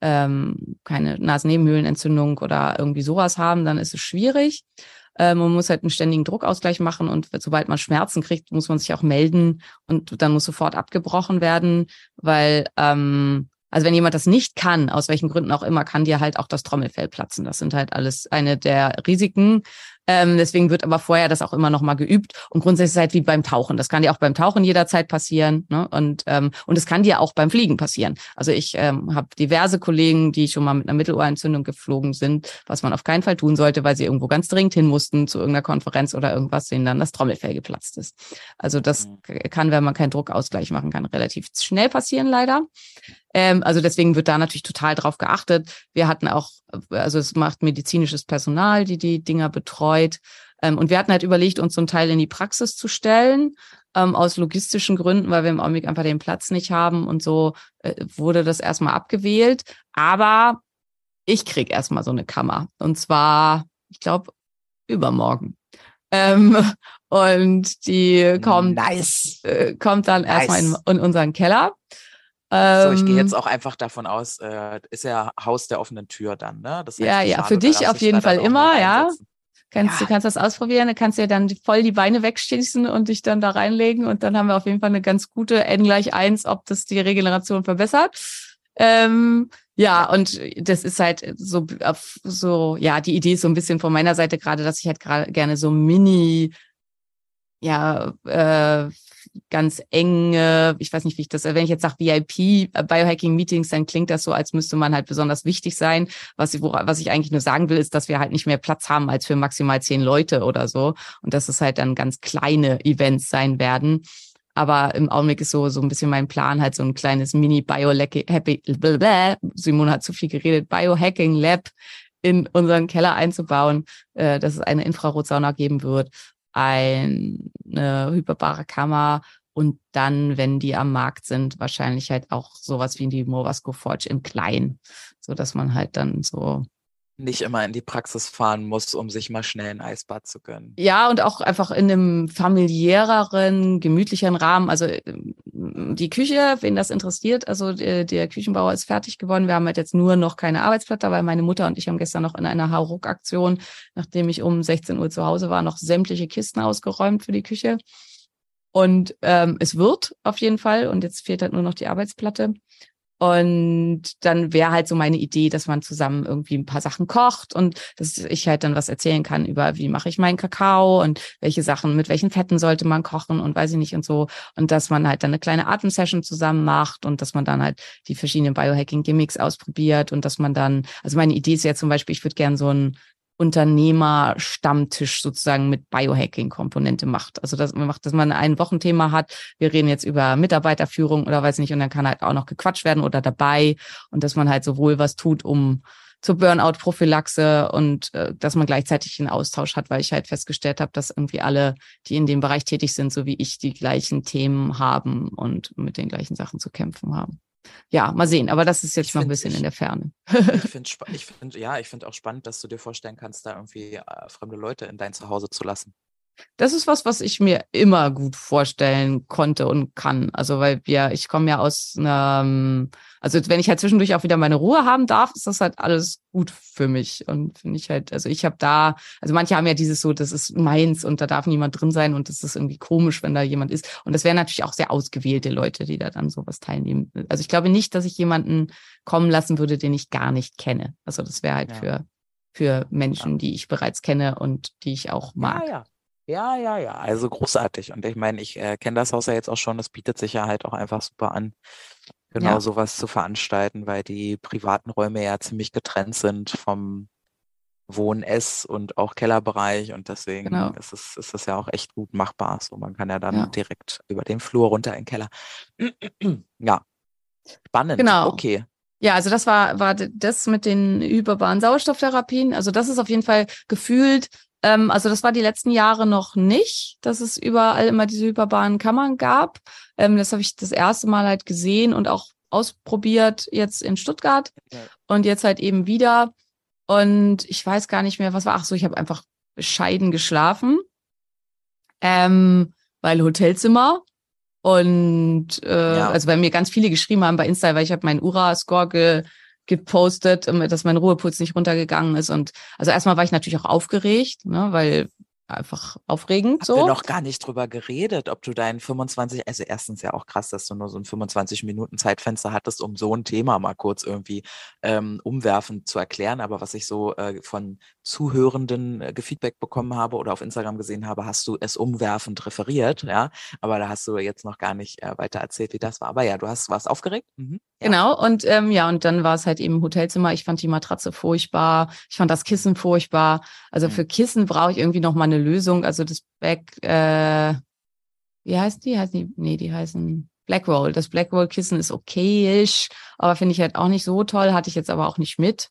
S1: ähm, keine Nasennebenhöhlenentzündung oder irgendwie sowas haben. Dann ist es schwierig. Ähm, man muss halt einen ständigen Druckausgleich machen und sobald man Schmerzen kriegt, muss man sich auch melden und dann muss sofort abgebrochen werden, weil ähm, also wenn jemand das nicht kann, aus welchen Gründen auch immer, kann dir halt auch das Trommelfell platzen. Das sind halt alles eine der Risiken. Ähm, deswegen wird aber vorher das auch immer noch mal geübt. Und grundsätzlich ist es halt wie beim Tauchen. Das kann dir auch beim Tauchen jederzeit passieren. Ne? Und ähm, und es kann dir auch beim Fliegen passieren. Also ich ähm, habe diverse Kollegen, die schon mal mit einer Mittelohrentzündung geflogen sind, was man auf keinen Fall tun sollte, weil sie irgendwo ganz dringend hin mussten zu irgendeiner Konferenz oder irgendwas, denen dann das Trommelfell geplatzt ist. Also das mhm. kann, wenn man keinen Druckausgleich machen kann, relativ schnell passieren leider. Ähm, also deswegen wird da natürlich total drauf geachtet. Wir hatten auch, also es macht medizinisches Personal, die die Dinger betreut. Ähm, und wir hatten halt überlegt, uns zum Teil in die Praxis zu stellen, ähm, aus logistischen Gründen, weil wir im Augenblick einfach den Platz nicht haben und so äh, wurde das erstmal abgewählt. Aber ich krieg erstmal so eine Kammer. Und zwar, ich glaube, übermorgen. Ähm, und die kommt,
S2: nice.
S1: äh, kommt dann nice. erstmal in, in unseren Keller.
S2: So, ich gehe jetzt ähm, auch einfach davon aus, äh, ist ja Haus der offenen Tür dann, ne?
S1: Das heißt, ja, ja, für dich auf jeden Fall immer, ja. Kannst, ja. Du kannst das ausprobieren, du kannst dir dann voll die Beine wegschießen und dich dann da reinlegen und dann haben wir auf jeden Fall eine ganz gute N gleich eins, ob das die Regeneration verbessert. Ähm, ja, und das ist halt so, so, ja, die Idee ist so ein bisschen von meiner Seite gerade, dass ich halt gerade gerne so Mini, ja, äh, ganz enge, ich weiß nicht, wie ich das, wenn ich jetzt sage VIP äh, Biohacking Meetings, dann klingt das so, als müsste man halt besonders wichtig sein. Was ich, was ich eigentlich nur sagen will, ist, dass wir halt nicht mehr Platz haben als für maximal zehn Leute oder so und dass es halt dann ganz kleine Events sein werden. Aber im Augenblick ist so, so ein bisschen mein Plan, halt so ein kleines Mini-Biohappy, Simone hat zu viel geredet, Biohacking Lab in unseren Keller einzubauen, äh, dass es eine Infrarotsauna geben wird eine hyperbare Kammer. Und dann, wenn die am Markt sind, wahrscheinlich halt auch sowas wie die Movasco Forge in klein, so dass man halt dann so
S2: nicht immer in die Praxis fahren muss, um sich mal schnell ein Eisbad zu gönnen.
S1: Ja, und auch einfach in einem familiäreren, gemütlicheren Rahmen. Also ähm, die Küche, wen das interessiert, also der, der Küchenbauer ist fertig geworden. Wir haben halt jetzt nur noch keine Arbeitsplatte, weil meine Mutter und ich haben gestern noch in einer Hauruck-Aktion, nachdem ich um 16 Uhr zu Hause war, noch sämtliche Kisten ausgeräumt für die Küche. Und ähm, es wird auf jeden Fall. Und jetzt fehlt halt nur noch die Arbeitsplatte. Und dann wäre halt so meine Idee, dass man zusammen irgendwie ein paar Sachen kocht und dass ich halt dann was erzählen kann über, wie mache ich meinen Kakao und welche Sachen, mit welchen Fetten sollte man kochen und weiß ich nicht und so. Und dass man halt dann eine kleine Atemsession zusammen macht und dass man dann halt die verschiedenen Biohacking-Gimmicks ausprobiert und dass man dann, also meine Idee ist ja zum Beispiel, ich würde gern so ein Unternehmerstammtisch sozusagen mit Biohacking-Komponente macht. Also dass man macht, dass man ein Wochenthema hat. Wir reden jetzt über Mitarbeiterführung oder weiß nicht, und dann kann halt auch noch gequatscht werden oder dabei und dass man halt sowohl was tut, um zur Burnout-Prophylaxe und äh, dass man gleichzeitig einen Austausch hat, weil ich halt festgestellt habe, dass irgendwie alle, die in dem Bereich tätig sind, so wie ich, die gleichen Themen haben und mit den gleichen Sachen zu kämpfen haben ja, mal sehen. Aber das ist jetzt ich noch ein bisschen ich, in der Ferne.
S2: ich finde, ich find, ja, ich finde auch spannend, dass du dir vorstellen kannst, da irgendwie äh, fremde Leute in dein Zuhause zu lassen.
S1: Das ist was, was ich mir immer gut vorstellen konnte und kann. Also, weil wir, ich komme ja aus einer, also wenn ich halt zwischendurch auch wieder meine Ruhe haben darf, ist das halt alles gut für mich. Und finde ich halt, also ich habe da, also manche haben ja dieses so, das ist meins und da darf niemand drin sein und das ist irgendwie komisch, wenn da jemand ist. Und das wären natürlich auch sehr ausgewählte Leute, die da dann sowas teilnehmen. Also ich glaube nicht, dass ich jemanden kommen lassen würde, den ich gar nicht kenne. Also das wäre halt ja. für für Menschen, ja. die ich bereits kenne und die ich auch mag.
S2: Ja, ja. Ja, ja, ja, also großartig. Und ich meine, ich äh, kenne das Haus ja jetzt auch schon, das bietet sich ja halt auch einfach super an, genau ja. sowas zu veranstalten, weil die privaten Räume ja ziemlich getrennt sind vom Wohn-, Ess- und auch Kellerbereich und deswegen genau. ist, es, ist es ja auch echt gut machbar. So, man kann ja dann ja. direkt über den Flur runter in den Keller. ja, spannend.
S1: Genau.
S2: Okay.
S1: Ja, also das war, war das mit den überbaren Sauerstofftherapien. Also das ist auf jeden Fall gefühlt ähm, also das war die letzten Jahre noch nicht, dass es überall immer diese hyperbaren Kammern gab. Ähm, das habe ich das erste Mal halt gesehen und auch ausprobiert jetzt in Stuttgart und jetzt halt eben wieder. Und ich weiß gar nicht mehr, was war. Ach so, ich habe einfach bescheiden geschlafen, ähm, weil Hotelzimmer. Und äh, ja. also weil mir ganz viele geschrieben haben bei Insta, weil ich habe meinen Ura-Score ge gepostet, ähm, dass mein Ruhepuls nicht runtergegangen ist. Und also erstmal war ich natürlich auch aufgeregt, ne, weil einfach aufregend
S2: Haben
S1: so.
S2: wir noch gar nicht drüber geredet, ob du deinen 25, also erstens ja auch krass, dass du nur so ein 25 Minuten Zeitfenster hattest, um so ein Thema mal kurz irgendwie ähm, umwerfend zu erklären. Aber was ich so äh, von Zuhörenden äh, gefeedback bekommen habe oder auf Instagram gesehen habe, hast du es umwerfend referiert, ja. Aber da hast du jetzt noch gar nicht äh, weiter erzählt, wie das war. Aber ja, du hast warst aufgeregt. Mhm. Ja.
S1: Genau, und ähm, ja, und dann war es halt eben Hotelzimmer. Ich fand die Matratze furchtbar, ich fand das Kissen furchtbar. Also
S2: Mhm.
S1: für Kissen brauche ich irgendwie noch mal eine Lösung. Also das Back, äh, wie heißt die? Heißen die? Nee, die heißen Blackroll. Das Blackroll-Kissen ist okayisch, aber finde ich halt auch nicht so toll. Hatte ich jetzt aber auch nicht mit.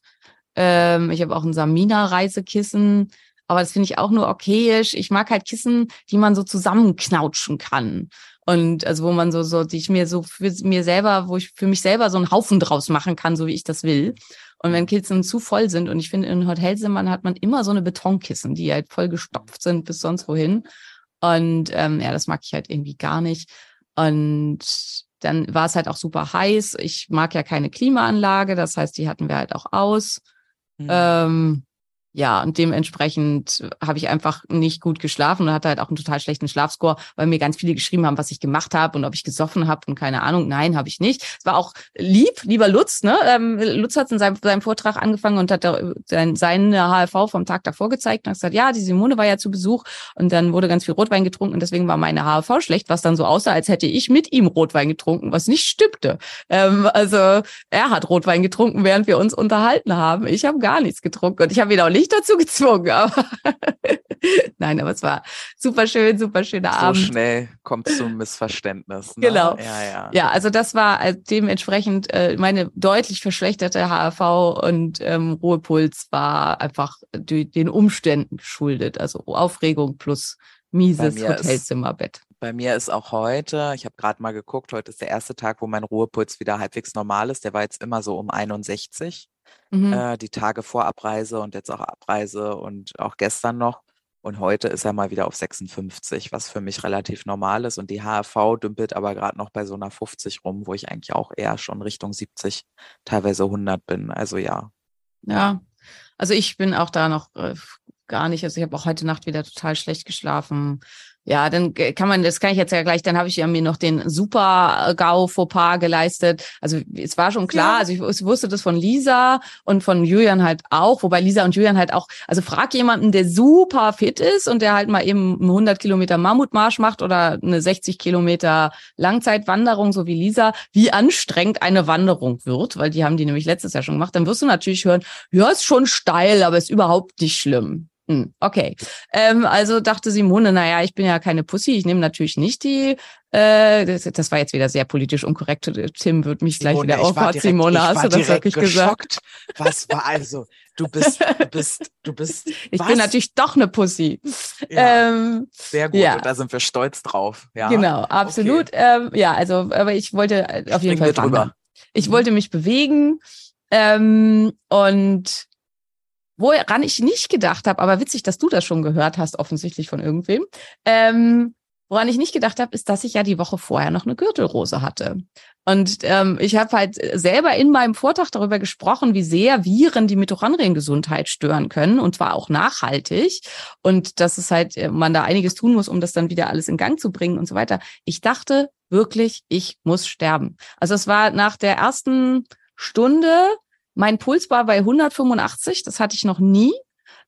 S1: Ähm, ich habe auch ein Samina-Reisekissen, aber das finde ich auch nur okayisch. Ich mag halt Kissen, die man so zusammenknautschen kann. Und also wo man so, so, die ich mir so für mir selber, wo ich für mich selber so einen Haufen draus machen kann, so wie ich das will. Und wenn Kissen zu voll sind, und ich finde, in Hotelzimmern hat man immer so eine Betonkissen, die halt voll gestopft sind bis sonst wohin. Und ähm, ja, das mag ich halt irgendwie gar nicht. Und dann war es halt auch super heiß. Ich mag ja keine Klimaanlage, das heißt, die hatten wir halt auch aus.
S2: Mhm.
S1: Ähm, ja, und dementsprechend habe ich einfach nicht gut geschlafen und hatte halt auch einen total schlechten Schlafscore, weil mir ganz viele geschrieben haben, was ich gemacht habe und ob ich gesoffen habe und keine Ahnung. Nein, habe ich nicht. Es war auch lieb, lieber Lutz, ne? Ähm, Lutz hat in seinem, seinem Vortrag angefangen und hat da sein, seine HRV vom Tag davor gezeigt und hat gesagt, ja, die Simone war ja zu Besuch und dann wurde ganz viel Rotwein getrunken und deswegen war meine HRV schlecht, was dann so aussah, als hätte ich mit ihm Rotwein getrunken, was nicht stimmte. Ähm, also er hat Rotwein getrunken, während wir uns unterhalten haben. Ich habe gar nichts getrunken und ich habe ihn auch nicht dazu gezwungen. Aber Nein, aber es war super schön, super schöner
S2: so
S1: Abend.
S2: schnell kommt zum Missverständnis. Ne?
S1: Genau.
S2: Ja, ja.
S1: Ja, also das war äh, dementsprechend äh, meine deutlich verschlechterte HRV und ähm, Ruhepuls war einfach die, den Umständen geschuldet. Also Aufregung plus mieses Hotelzimmerbett.
S2: Bei mir ist auch heute, ich habe gerade mal geguckt, heute ist der erste Tag, wo mein Ruhepuls wieder halbwegs normal ist. Der war jetzt immer so um 61,
S1: Mhm.
S2: äh, die Tage vor Abreise und jetzt auch Abreise und auch gestern noch. Und heute ist er mal wieder auf 56, was für mich relativ normal ist. Und die HRV dümpelt aber gerade noch bei so einer 50 rum, wo ich eigentlich auch eher schon Richtung 70, teilweise 100 bin. Also ja.
S1: Ja, also ich bin auch da noch äh, gar nicht. Also ich habe auch heute Nacht wieder total schlecht geschlafen. Ja, dann kann man, das kann ich jetzt ja gleich, dann habe ich ja mir noch den Super-GAU-Fauxpas geleistet. Also es war schon klar,
S2: Ja.
S1: also ich, ich wusste das von Lisa und von Julian halt auch, wobei Lisa und Julian halt auch, also frag jemanden, der super fit ist und der halt mal eben einen 100 Kilometer Mammutmarsch macht oder eine 60 Kilometer Langzeitwanderung, so wie Lisa, wie anstrengend eine Wanderung wird, weil die haben die nämlich letztes Jahr schon gemacht, dann wirst du natürlich hören, ja, ist schon steil, aber ist überhaupt nicht schlimm. Hm, okay. Ähm, also dachte Simone, naja, ich bin ja keine Pussy, ich nehme natürlich nicht die, äh, das, das war jetzt wieder sehr politisch unkorrekt. Tim wird mich gleich wieder
S2: direkt-
S1: Simone,
S2: ich
S1: hast
S2: war
S1: du das wirklich gesagt?
S2: geschockt. Was war also? Du bist, du bist, du bist.
S1: Ich
S2: was?
S1: bin natürlich doch eine Pussy.
S2: Ja,
S1: Ähm,
S2: sehr gut.
S1: ja.
S2: Und da sind wir stolz drauf. Ja.
S1: Genau, absolut. Ähm, ja, also, aber ich wollte auf jeden
S2: Springen
S1: Fall
S2: drüber.
S1: Ich
S2: Mhm.
S1: wollte mich bewegen ähm, und woran ich nicht gedacht habe, aber witzig, dass du das schon gehört hast, offensichtlich von irgendwem. Ähm, woran ich nicht gedacht habe, ist, dass ich ja die Woche vorher noch eine Gürtelrose hatte. Und ähm, ich habe halt selber in meinem Vortrag darüber gesprochen, wie sehr Viren die Mitochondriengesundheit stören können und zwar auch nachhaltig und dass es halt äh, man da einiges tun muss, um das dann wieder alles in Gang zu bringen und so weiter. Ich dachte wirklich, ich muss sterben. Also es war nach der ersten Stunde, mein Puls war bei 185, das hatte ich noch nie.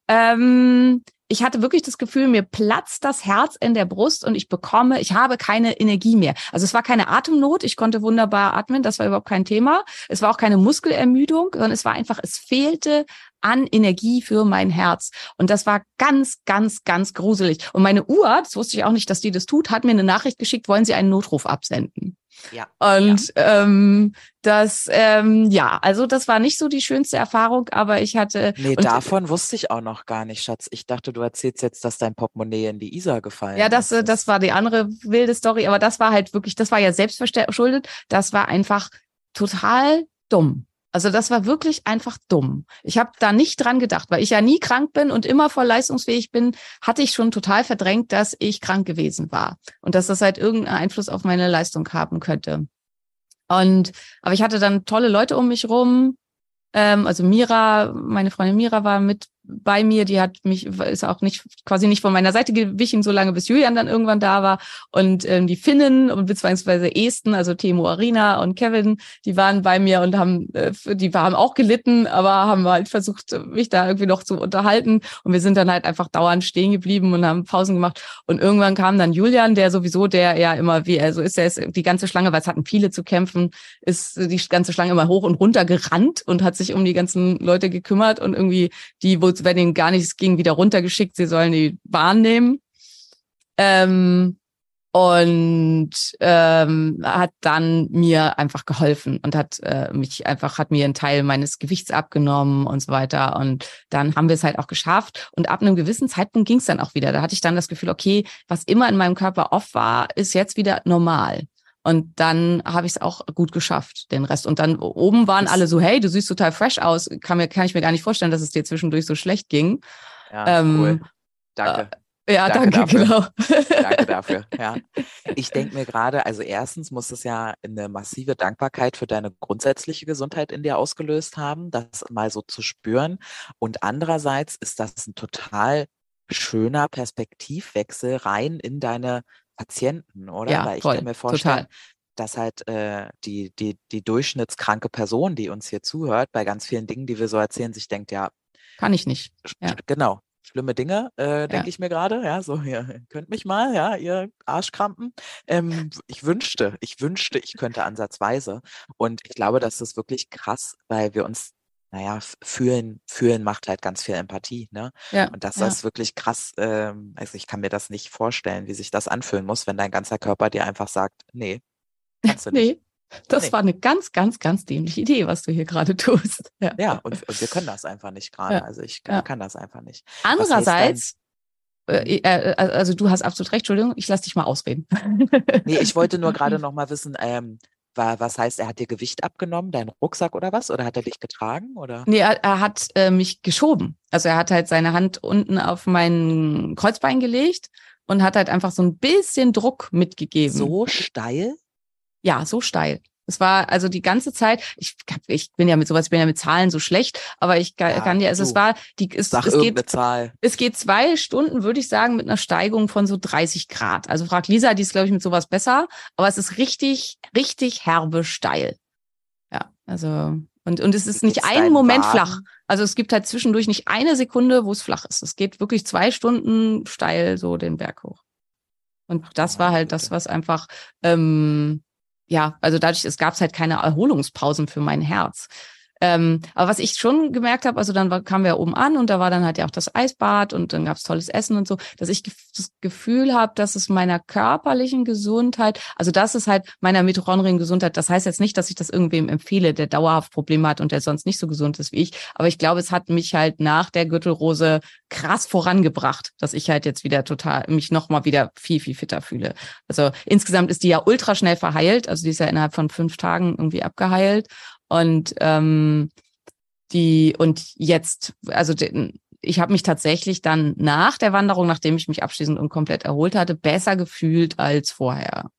S1: Ähm, ich hatte wirklich das Gefühl, mir platzt das Herz in der Brust und ich bekomme, ich habe keine Energie mehr. Also es war keine Atemnot, ich konnte wunderbar atmen, das war überhaupt kein Thema. Es war auch keine Muskelermüdung, sondern es war einfach, es fehlte an Energie für mein Herz. Und das war ganz, ganz, ganz gruselig. Und meine Uhr, das wusste ich auch nicht, dass die das tut, hat mir eine Nachricht geschickt, wollen Sie einen Notruf absenden?
S2: Ja.
S1: Und ähm, das, ähm, ja, also das war nicht so die schönste Erfahrung, aber ich hatte.
S2: Nee, davon wusste ich auch noch gar nicht, Schatz. Ich dachte, du erzählst jetzt, dass dein Portemonnaie in die Isar gefallen
S1: Ja, das,
S2: ist.
S1: äh, das war die andere wilde Story, aber das war halt wirklich, das war ja selbstverschuldet. Das war einfach total dumm. Also das war wirklich einfach dumm. Ich habe da nicht dran gedacht, weil ich ja nie krank bin und immer voll leistungsfähig bin, hatte ich schon total verdrängt, dass ich krank gewesen war und dass das halt irgendeinen Einfluss auf meine Leistung haben könnte. Und aber ich hatte dann tolle Leute um mich rum. Ähm, also Mira, meine Freundin Mira war mit bei mir, die hat mich, ist auch nicht, quasi nicht von meiner Seite gewichen, solange bis Julian dann irgendwann da war. Und ähm, die Finnen und beziehungsweise Esten, also Timo Arina und Kevin, die waren bei mir und haben, äh, die haben auch gelitten, aber haben halt versucht, mich da irgendwie noch zu unterhalten. Und wir sind dann halt einfach dauernd stehen geblieben und haben Pausen gemacht. Und irgendwann kam dann Julian, der sowieso, der ja immer, wie er so ist, der ist die ganze Schlange, weil es hatten viele zu kämpfen, ist die ganze Schlange immer hoch und runter gerannt und hat sich um die ganzen Leute gekümmert und irgendwie die, wo wenn ihnen gar nichts ging, wieder runtergeschickt, sie sollen die Bahn nehmen. Ähm, und ähm, hat dann mir einfach geholfen und hat äh, mich einfach hat mir einen Teil meines Gewichts abgenommen und so weiter. Und dann haben wir es halt auch geschafft. Und ab einem gewissen Zeitpunkt ging es dann auch wieder. Da hatte ich dann das Gefühl okay was immer in meinem Körper off war ist jetzt wieder normal und dann habe ich es auch gut geschafft, den Rest. Und dann oben waren alle so, hey, du siehst total fresh aus. Kann, mir, kann ich mir gar nicht vorstellen, dass es dir zwischendurch so schlecht ging.
S2: Ja, ähm, cool. Danke.
S1: Äh, ja, danke, danke genau.
S2: danke dafür. Ja. Ich denke mir gerade, also erstens muss es ja eine massive Dankbarkeit für deine grundsätzliche Gesundheit in dir ausgelöst haben, das mal so zu spüren. Und andererseits ist das ein total schöner Perspektivwechsel rein in deine Patienten, oder?
S1: Ja,
S2: Weil ich
S1: voll,
S2: kann mir vorstellen,
S1: total.
S2: dass halt äh, die, die, die durchschnittskranke Person, die uns hier zuhört, bei ganz vielen Dingen, die wir so erzählen, sich denkt, ja,
S1: kann ich nicht.
S2: Ja. Genau. Schlimme Dinge, äh, denke
S1: Ja.
S2: ich mir gerade. Ja, so, ihr könnt mich mal, ja, ihr Arschkrampen. Ähm, ich wünschte, ich wünschte, ich könnte ansatzweise. Und ich glaube, das ist wirklich krass, weil wir uns, naja, fühlen, fühlen macht halt ganz viel Empathie, ne?
S1: Ja,
S2: Und das
S1: ja.
S2: ist wirklich krass. Ähm, also ich kann mir das nicht vorstellen, wie sich das anfühlen muss, wenn dein ganzer Körper dir einfach sagt, nee, kannst du nicht.
S1: Nee, das
S2: Nee.
S1: war eine ganz, ganz, ganz dämliche Idee, was du hier gerade tust. Ja.
S2: Ja, und, und wir können das einfach nicht gerade.
S1: Ja.
S2: Also ich
S1: Ja.
S2: kann das einfach nicht.
S1: Andererseits, äh, äh, also du hast absolut recht, Entschuldigung, ich lasse dich mal ausreden.
S2: Nee, ich wollte nur gerade noch mal wissen, ähm, wa- was heißt, er hat dir Gewicht abgenommen, deinen Rucksack oder was? Oder hat er dich getragen? Oder?
S1: Nee, er, er hat äh, mich geschoben. Also er hat halt seine Hand unten auf mein Kreuzbein gelegt und hat halt einfach so ein bisschen Druck mitgegeben.
S2: So steil?
S1: Ja, so steil. Es war also die ganze Zeit, ich, ich bin ja mit sowas, ich bin ja mit Zahlen so schlecht, aber ich kann,
S2: Ja,
S1: kann dir, also es war, die, es,
S2: Sag
S1: es geht,
S2: Zahl.
S1: es geht zwei Stunden, würde ich sagen, mit einer Steigung von so 30 Grad. Also frag Lisa, die ist, glaube ich, mit sowas besser, aber es ist richtig, richtig herbe steil. Ja, also, und, und es ist nicht
S2: geht's
S1: ein
S2: deinen
S1: Moment
S2: Waden?
S1: flach. Also es gibt halt zwischendurch nicht eine Sekunde, wo es flach ist. Es geht wirklich zwei Stunden steil so den Berg hoch. Und das war
S2: meine
S1: halt das, was einfach, ähm, ja, also dadurch, es gab halt keine Erholungspausen für mein Herz. Ähm, aber was ich schon gemerkt habe, also dann war, kamen wir oben an und da war dann halt ja auch das Eisbad und dann gab's tolles Essen und so, dass ich das Gefühl habe, dass es meiner körperlichen Gesundheit, also das ist halt meiner mitochondrien Gesundheit, das heißt jetzt nicht, dass ich das irgendwem empfehle, der dauerhaft Probleme hat und der sonst nicht so gesund ist wie ich, aber ich glaube, es hat mich halt nach der Gürtelrose krass vorangebracht, dass ich halt jetzt wieder total, mich nochmal wieder viel, viel fitter fühle. Also insgesamt ist die ja ultra schnell verheilt, also die ist ja innerhalb von fünf Tagen irgendwie abgeheilt und ähm, die und jetzt, also ich habe mich tatsächlich dann nach der Wanderung, nachdem ich mich abschließend und komplett erholt hatte, besser gefühlt als vorher.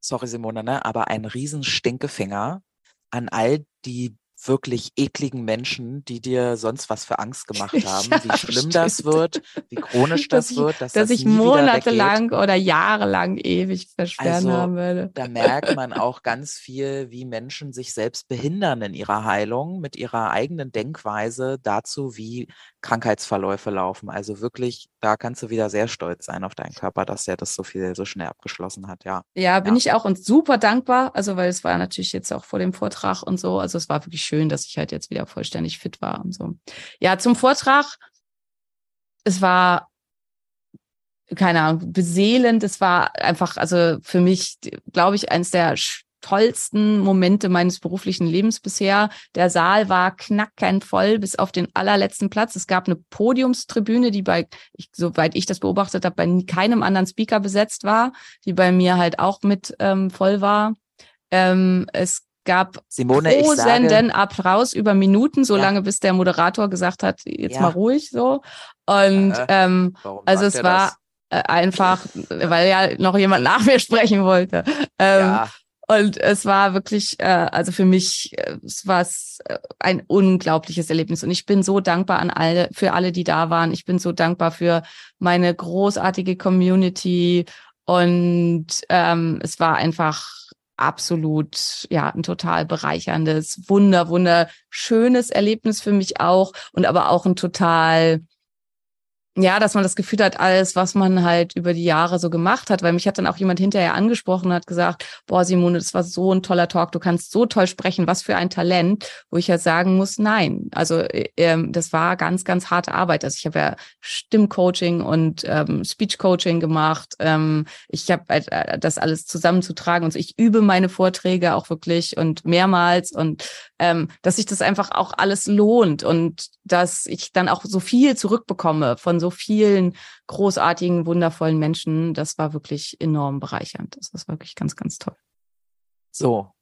S2: Sorry, Simone, ne? aber ein riesen Stinkefinger an all die wirklich ekligen Menschen, die dir sonst was für Angst gemacht haben,
S1: Ja,
S2: wie schlimm
S1: stimmt.
S2: das wird, wie chronisch das
S1: Dass ich-
S2: wird, dass,
S1: Dass
S2: das
S1: ich monatelang oder jahrelang ewig versperren
S2: Also,
S1: haben werde.
S2: Da merkt man auch ganz viel, wie Menschen sich selbst behindern in ihrer Heilung mit ihrer eigenen Denkweise dazu, wie Krankheitsverläufe laufen. Also wirklich, da kannst du wieder sehr stolz sein auf deinen Körper, dass er das so viel so schnell abgeschlossen hat. Ja,
S1: Ja, bin
S2: Ja.
S1: ich auch und super dankbar. Also, weil es war natürlich jetzt auch vor dem Vortrag und so. Also, es war wirklich schön, dass ich halt jetzt wieder vollständig fit war und so. Ja, zum Vortrag. Es war, keine Ahnung, beseelend. Es war einfach, also für mich, glaube ich, eines der sch- tollsten Momente meines beruflichen Lebens bisher. Der Saal war knackend voll bis auf den allerletzten Platz. Es gab eine Podiumstribüne, die bei, ich, soweit ich das beobachtet habe, bei keinem anderen Speaker besetzt war, die bei mir halt auch mit ähm, voll war. Ähm, es gab
S2: Simone, ich
S1: prosenden Applaus über Minuten, so
S2: Ja.
S1: lange bis der Moderator gesagt hat, jetzt
S2: Ja.
S1: mal ruhig so. Und
S2: Äh,
S1: ähm, also es war
S2: das?
S1: äh, einfach, weil ja noch jemand nach mir sprechen wollte. Ähm,
S2: ja,
S1: Und es war wirklich, äh, also für mich, äh, es war äh, ein unglaubliches Erlebnis. Und ich bin so dankbar an alle, für alle, die da waren. Ich bin so dankbar für meine großartige Community. Und ähm, es war einfach absolut, ja, ein total bereicherndes, wunder, wunderschönes Erlebnis für mich auch und aber auch ein total ja, dass man das Gefühl hat, alles, was man halt über die Jahre so gemacht hat, weil mich hat dann auch jemand hinterher angesprochen und hat gesagt, boah, Simone, das war so ein toller Talk, du kannst so toll sprechen, was für ein Talent, wo ich halt sagen muss, nein. Also äh, ähm, das war ganz, ganz harte Arbeit. Also ich habe ja Stimmcoaching und ähm, Speechcoaching gemacht. Ähm, ich habe halt, äh, das alles zusammenzutragen und so. ich übe meine Vorträge auch wirklich und mehrmals und ähm, dass sich das einfach auch alles lohnt und dass ich dann auch so viel zurückbekomme von so vielen großartigen, wundervollen Menschen. Das war wirklich enorm bereichernd. Das ist wirklich ganz, ganz toll.
S2: So,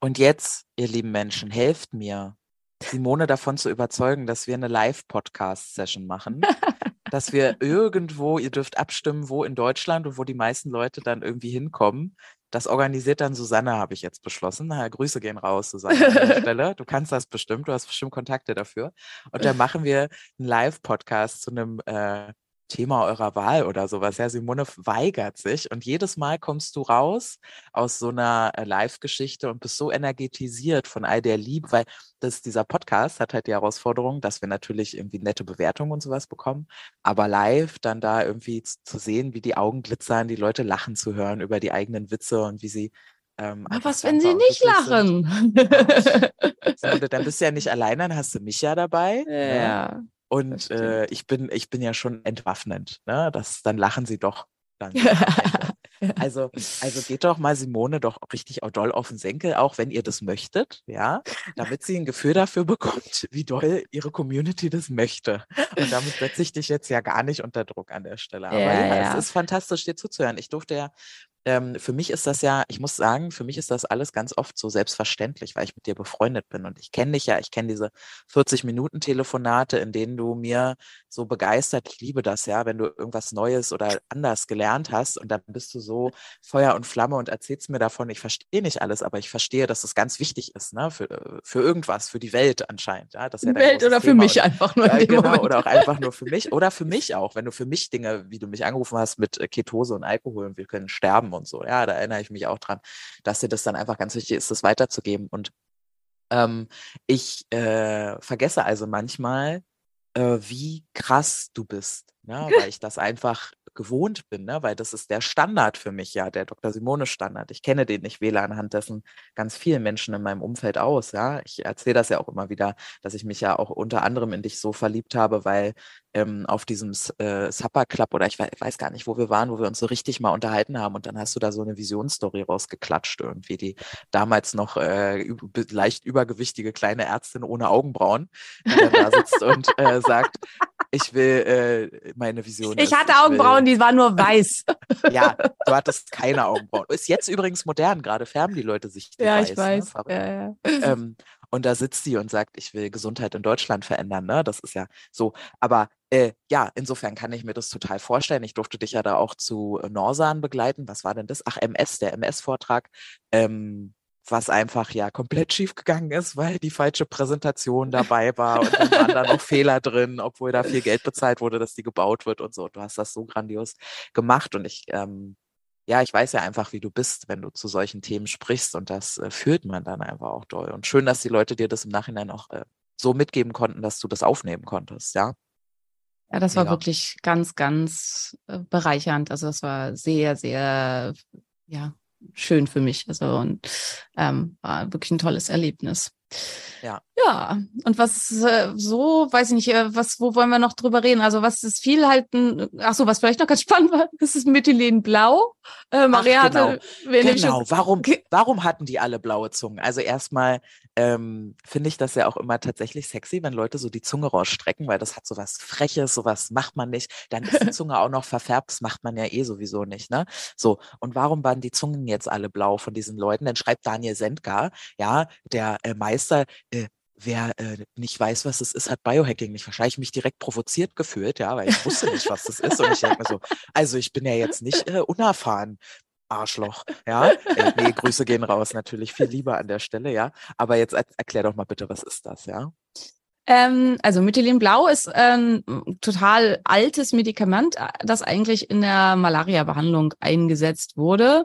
S2: und jetzt, ihr lieben Menschen, helft mir, Simone davon zu überzeugen, dass wir eine Live-Podcast-Session machen. dass wir irgendwo, ihr dürft abstimmen, wo in Deutschland und wo die meisten Leute dann irgendwie hinkommen. Das organisiert dann Susanne, habe ich jetzt beschlossen. Na, Grüße gehen raus, Susanne, an der Stelle. Du kannst das bestimmt, du hast bestimmt Kontakte dafür. Und dann machen wir einen Live-Podcast zu einem äh, Thema eurer Wahl oder sowas. Ja, Simone weigert sich und jedes Mal kommst du raus aus so einer äh, Live-Geschichte und bist so energetisiert von all der Liebe, weil das, dieser Podcast hat halt die Herausforderung, dass wir natürlich irgendwie nette Bewertungen und sowas bekommen, aber live dann da irgendwie zu sehen, wie die Augen glitzern, die Leute lachen zu hören über die eigenen Witze und wie sie
S1: ähm, Aber was, wenn sie nicht lachen?
S2: Simone, dann bist du ja nicht allein, dann hast du mich ja dabei.
S1: Ne? Ja.
S2: Und äh, ich bin, ich bin ja schon entwaffnend. Ne? Das, dann lachen sie doch. Dann also, also geht doch mal Simone doch richtig doll auf den Senkel, auch wenn ihr das möchtet, ja, damit sie ein Gefühl dafür bekommt, wie doll ihre Community das möchte. Und damit setze ich dich jetzt ja gar nicht unter Druck an der Stelle. Aber ja, ja, ja. es ist fantastisch, dir zuzuhören. Ich durfte ja ähm, für mich ist das ja, ich muss sagen, für mich ist das alles ganz oft so selbstverständlich, weil ich mit dir befreundet bin und ich kenne dich ja, ich kenne diese 40 Minuten Telefonate, in denen du mir so begeistert, ich liebe das ja, wenn du irgendwas Neues oder anders gelernt hast und dann bist du so Feuer und Flamme und erzählst mir davon, ich verstehe nicht alles, aber ich verstehe, dass es ganz wichtig ist, ne, für, für irgendwas, für die Welt anscheinend, ja, das ist ja
S1: Welt oder für Thema. mich einfach nur
S2: ja, genau, Moment. oder auch einfach nur für mich oder für mich auch, wenn du für mich Dinge, wie du mich angerufen hast mit äh, Ketose und Alkohol und wir können sterben und so. Ja, da erinnere ich mich auch dran, dass dir das dann einfach ganz wichtig ist, das weiterzugeben. Und ähm, ich äh, vergesse also manchmal, äh, wie krass du bist, ne? weil ich das einfach gewohnt bin, ne? weil das ist der Standard für mich, ja, der Dr. Simone Standard. Ich kenne den, ich wähle anhand dessen ganz vielen Menschen in meinem Umfeld aus, ja. Ich erzähle das ja auch immer wieder, dass ich mich ja auch unter anderem in dich so verliebt habe, weil ähm, auf diesem äh, Supper Club oder ich weiß, weiß, gar nicht, wo wir waren, wo wir uns so richtig mal unterhalten haben und dann hast du da so eine Visionsstory rausgeklatscht irgendwie, die damals noch äh, leicht übergewichtige kleine Ärztin ohne Augenbrauen, die dann da sitzt und äh, sagt, ich will äh, meine Vision.
S1: Ich hatte Augenbrauen, will, die waren nur weiß.
S2: ja, du hattest keine Augenbrauen. Ist jetzt übrigens modern, gerade färben die Leute sich
S1: die Ja, weiß, ich weiß. Ne? Ja, ja.
S2: Ähm, und da sitzt sie und sagt, ich will Gesundheit in Deutschland verändern. Ne? Das ist ja so. Aber äh, ja, insofern kann ich mir das total vorstellen. Ich durfte dich ja da auch zu Norsan begleiten. Was war denn das? Ach, MS, der MS-Vortrag. Ähm, was einfach ja komplett schief gegangen ist, weil die falsche Präsentation dabei war und dann waren da noch Fehler drin, obwohl da viel Geld bezahlt wurde, dass die gebaut wird und so. Du hast das so grandios gemacht und ich, ähm, ja, ich weiß ja einfach, wie du bist, wenn du zu solchen Themen sprichst und das äh, fühlt man dann einfach auch doll. Und schön, dass die Leute dir das im Nachhinein auch äh, so mitgeben konnten, dass du das aufnehmen konntest, ja.
S1: Ja, das war wirklich ganz, ganz äh, bereichernd. Also das war sehr, sehr, ja, schön für mich. Also und ähm, war wirklich ein tolles Erlebnis.
S2: Ja.
S1: Ja, und was äh, so, weiß ich nicht, äh, was, wo wollen wir noch drüber reden? Also was ist viel halt, ein, ach so, was vielleicht noch ganz spannend war, das ist Methylenblau.
S2: Äh, Maria ach, genau. hatte, genau. Warum, warum hatten die alle blaue Zungen? Also erstmal ähm, finde ich das ja auch immer tatsächlich sexy, wenn Leute so die Zunge rausstrecken, weil das hat so was Freches, sowas macht man nicht. Dann ist die Zunge auch noch verfärbt, das macht man ja eh sowieso nicht, ne? So, und warum waren die Zungen jetzt alle blau von diesen Leuten? Dann schreibt Daniel Sendgar, ja, der äh, Meister, äh, wer äh, nicht weiß, was das ist, hat Biohacking nicht. Wahrscheinlich mich direkt provoziert gefühlt, ja, weil ich wusste nicht, was das ist. Und ich denke mir so, also ich bin ja jetzt nicht äh, unerfahren. Arschloch. Ja, äh, nee, Grüße gehen raus, natürlich viel lieber an der Stelle, ja. Aber jetzt er erklär doch mal bitte, was ist das, ja?
S1: Ähm, also Mythilen Blau ist ein total altes Medikament, das eigentlich in der Malaria-Behandlung eingesetzt wurde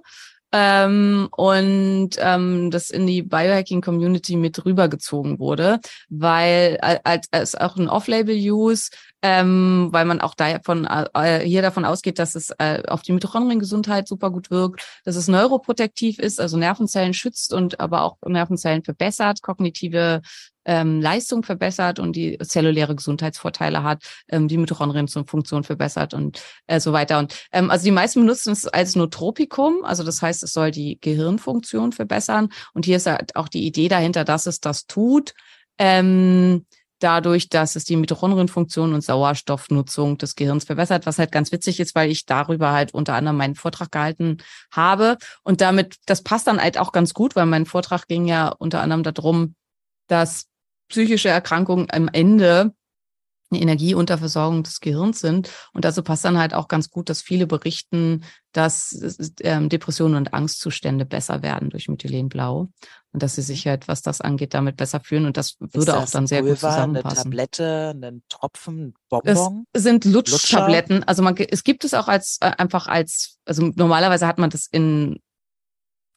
S1: ähm, und ähm, das in die Biohacking-Community mit rübergezogen wurde, weil als, als auch ein Off-Label-Use, ähm, weil man auch davon äh, hier davon ausgeht, dass es äh, auf die Mitochondriengesundheit super gut wirkt, dass es neuroprotektiv ist, also Nervenzellen schützt und aber auch Nervenzellen verbessert, kognitive ähm, Leistung verbessert und die zelluläre Gesundheitsvorteile hat, ähm, die Mitochondrienfunktion verbessert und äh, so weiter. Und ähm, also die meisten benutzen es als Nootropikum, also das heißt, es soll die Gehirnfunktion verbessern. Und hier ist halt auch die Idee dahinter, dass es das tut. Ähm, dadurch, dass es die Mitochondrienfunktion und Sauerstoffnutzung des Gehirns verbessert, was halt ganz witzig ist, weil ich darüber halt unter anderem meinen Vortrag gehalten habe. Und damit, das passt dann halt auch ganz gut, weil mein Vortrag ging ja unter anderem darum, dass psychische Erkrankungen am Ende eine Energieunterversorgung des Gehirns sind. Und dazu passt dann halt auch ganz gut, dass viele berichten, dass ähm, Depressionen und Angstzustände besser werden durch Methylenblau und dass sie sich halt, was das angeht, damit besser fühlen. Und das würde auch dann sehr Pulver, gut zusammenpassen.
S2: Eine Tablette, einen Tropfen, ein Bonbon?
S1: Es sind Lutschtabletten. Also man, es gibt es auch als äh, einfach als, also normalerweise hat man das in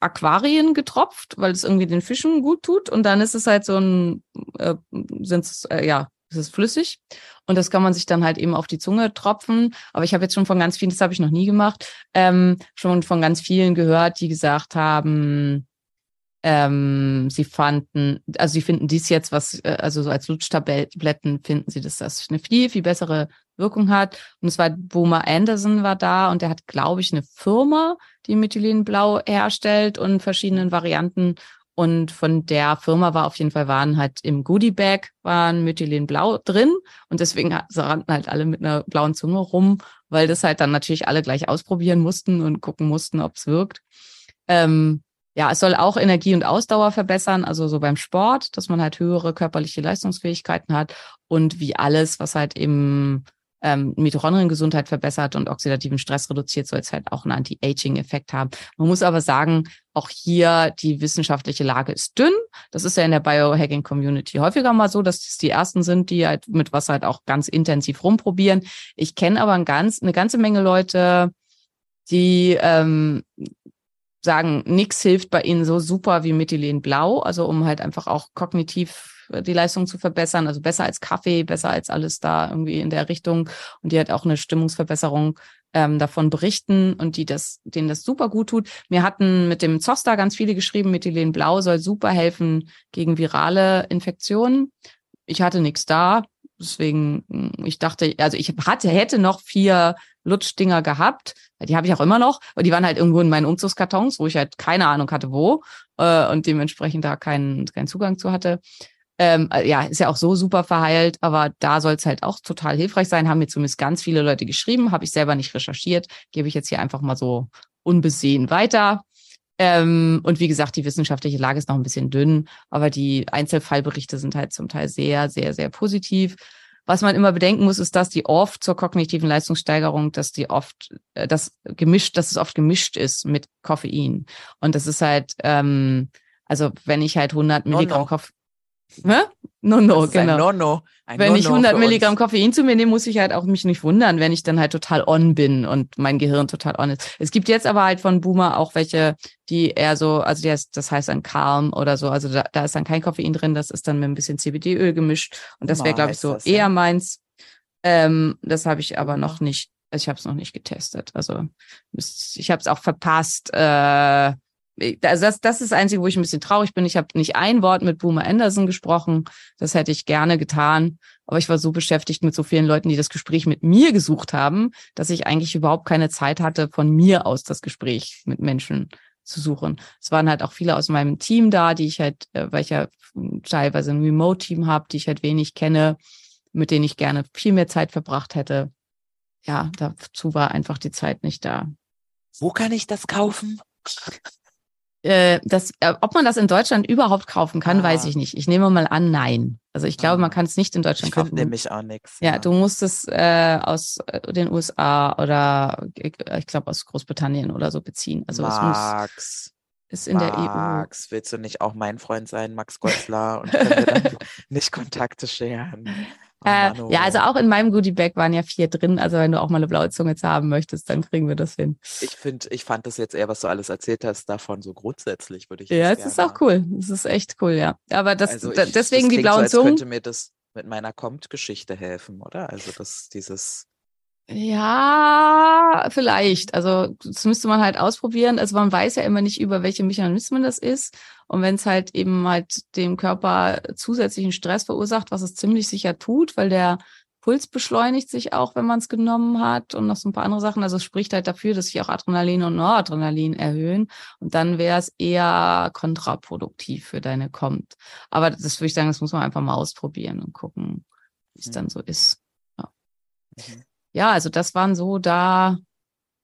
S1: Aquarien getropft, weil es irgendwie den Fischen gut tut. Und dann ist es halt so ein, äh, sind es, äh, ja, es ist flüssig. Und das kann man sich dann halt eben auf die Zunge tropfen. Aber ich habe jetzt schon von ganz vielen, das habe ich noch nie gemacht, ähm, schon von ganz vielen gehört, die gesagt haben, ähm, sie fanden, also sie finden dies jetzt, was, äh, also so als Lutschtabletten finden sie, dass das eine viel, viel bessere Wirkung hat. Und es war Boomer Anderson war da und der hat, glaube ich, eine Firma, die Methylenblau herstellt und verschiedenen Varianten. Und von der Firma war auf jeden Fall waren halt im Goodie Bag waren Methylenblau drin und deswegen rannten halt alle mit einer blauen Zunge rum, weil das halt dann natürlich alle gleich ausprobieren mussten und gucken mussten, ob es wirkt. Ähm, ja, es soll auch Energie und Ausdauer verbessern, also so beim Sport, dass man halt höhere körperliche Leistungsfähigkeiten hat und wie alles, was halt eben ähm, Mitochondriengesundheit verbessert und oxidativen Stress reduziert, soll es halt auch einen Anti-Aging-Effekt haben. Man muss aber sagen, auch hier die wissenschaftliche Lage ist dünn. Das ist ja in der Biohacking-Community häufiger mal so, dass das die ersten sind, die halt mit was halt auch ganz intensiv rumprobieren. Ich kenne aber ein ganz, eine ganze Menge Leute, die ähm, sagen, nichts hilft bei ihnen so super wie Methylen Blau, also um halt einfach auch kognitiv die Leistung zu verbessern, also besser als Kaffee, besser als alles da irgendwie in der Richtung und die halt auch eine Stimmungsverbesserung ähm, davon berichten und die das, denen das super gut tut. Mir hatten mit dem Zoster ganz viele geschrieben, Methylen Blau soll super helfen gegen virale Infektionen. Ich hatte nichts da, deswegen, hm, ich dachte, also ich hatte, hätte noch vier Lutschdinger gehabt. Die habe ich auch immer noch, aber die waren halt irgendwo in meinen Umzugskartons, wo ich halt keine Ahnung hatte, wo äh, und dementsprechend da keinen, keinen Zugang zu hatte. Ähm, äh, ja, ist ja auch so super verheilt, aber da soll es halt auch total hilfreich sein. Haben mir zumindest ganz viele Leute geschrieben, habe ich selber nicht recherchiert, gebe ich jetzt hier einfach mal so unbesehen weiter. Ähm, und wie gesagt, die wissenschaftliche Lage ist noch ein bisschen dünn, aber die Einzelfallberichte sind halt zum Teil sehr, sehr, sehr positiv. Was man immer bedenken muss, ist, dass die oft zur kognitiven Leistungssteigerung, dass die oft, äh, das gemischt, dass es oft gemischt ist mit Koffein. Und das ist halt, ähm, also wenn ich halt 100 Milligramm Koffein, Ne? No, no, genau.
S2: no, no.
S1: Wenn no, ich 100 Milligramm Koffein zu mir nehme, muss ich halt auch mich nicht wundern, wenn ich dann halt total on bin und mein Gehirn total on ist. Es gibt jetzt aber halt von Boomer auch welche, die eher so, also heißt, das heißt dann Calm oder so, also da, da ist dann kein Koffein drin, das ist dann mit ein bisschen CBD-Öl gemischt und das wäre, glaube ich, so das, eher ja. meins. Ähm, das habe ich aber noch nicht, also ich habe es noch nicht getestet. Also ich habe es auch verpasst, äh, also das, das ist das Einzige, wo ich ein bisschen traurig bin. Ich habe nicht ein Wort mit Boomer Anderson gesprochen. Das hätte ich gerne getan. Aber ich war so beschäftigt mit so vielen Leuten, die das Gespräch mit mir gesucht haben, dass ich eigentlich überhaupt keine Zeit hatte, von mir aus das Gespräch mit Menschen zu suchen. Es waren halt auch viele aus meinem Team da, die ich halt, äh, weil ich ja teilweise ein Remote-Team habe, die ich halt wenig kenne, mit denen ich gerne viel mehr Zeit verbracht hätte. Ja, dazu war einfach die Zeit nicht da.
S2: Wo kann ich das kaufen?
S1: Äh, das, äh, ob man das in Deutschland überhaupt kaufen kann,
S2: Ah.
S1: weiß ich nicht. Ich nehme mal an, nein. Also ich glaube,
S2: Ah.
S1: man kann es nicht in Deutschland
S2: Ich
S1: kaufen.
S2: nämlich auch nichts.
S1: Ja, du musst es äh, aus äh, den USA oder ich, ich glaube aus Großbritannien oder so beziehen. Also es muss,
S2: Max,
S1: ist in der E EU.
S2: Max, willst du nicht auch mein Freund sein, Max Gotzler, und können wir dann nicht Kontakte scheren? Oh
S1: Äh,
S2: Mann, oh.
S1: ja, also auch in meinem Goodie Bag waren ja vier drin. Also wenn du auch mal eine blaue Zunge jetzt haben möchtest, dann kriegen wir das hin.
S2: Ich finde, ich fand das jetzt eher, was du alles erzählt hast, davon so grundsätzlich, würde ich
S1: Ja, es ist auch cool. Es ist echt cool, ja. Aber das,
S2: Also
S1: da,
S2: ich-
S1: deswegen
S2: das
S1: die blauen
S2: so,
S1: Zungen.
S2: könnte mir das mit meiner Kommt-Geschichte helfen, oder? Also das, dieses,
S1: Ja, vielleicht. Also das müsste man halt ausprobieren. Also man weiß ja immer nicht, über welche Mechanismen das ist. Und wenn es halt eben halt dem Körper zusätzlichen Stress verursacht, was es ziemlich sicher tut, weil der Puls beschleunigt sich auch, wenn man es genommen hat und noch so ein paar andere Sachen. Also es spricht halt dafür, dass sich auch Adrenalin und Noradrenalin erhöhen. Und dann wäre es eher kontraproduktiv für deine Kommt. Aber das würde ich sagen, das muss man einfach mal ausprobieren und gucken, wie es
S2: Mhm.
S1: dann so ist.
S2: Mhm.
S1: Ja, also das waren so da.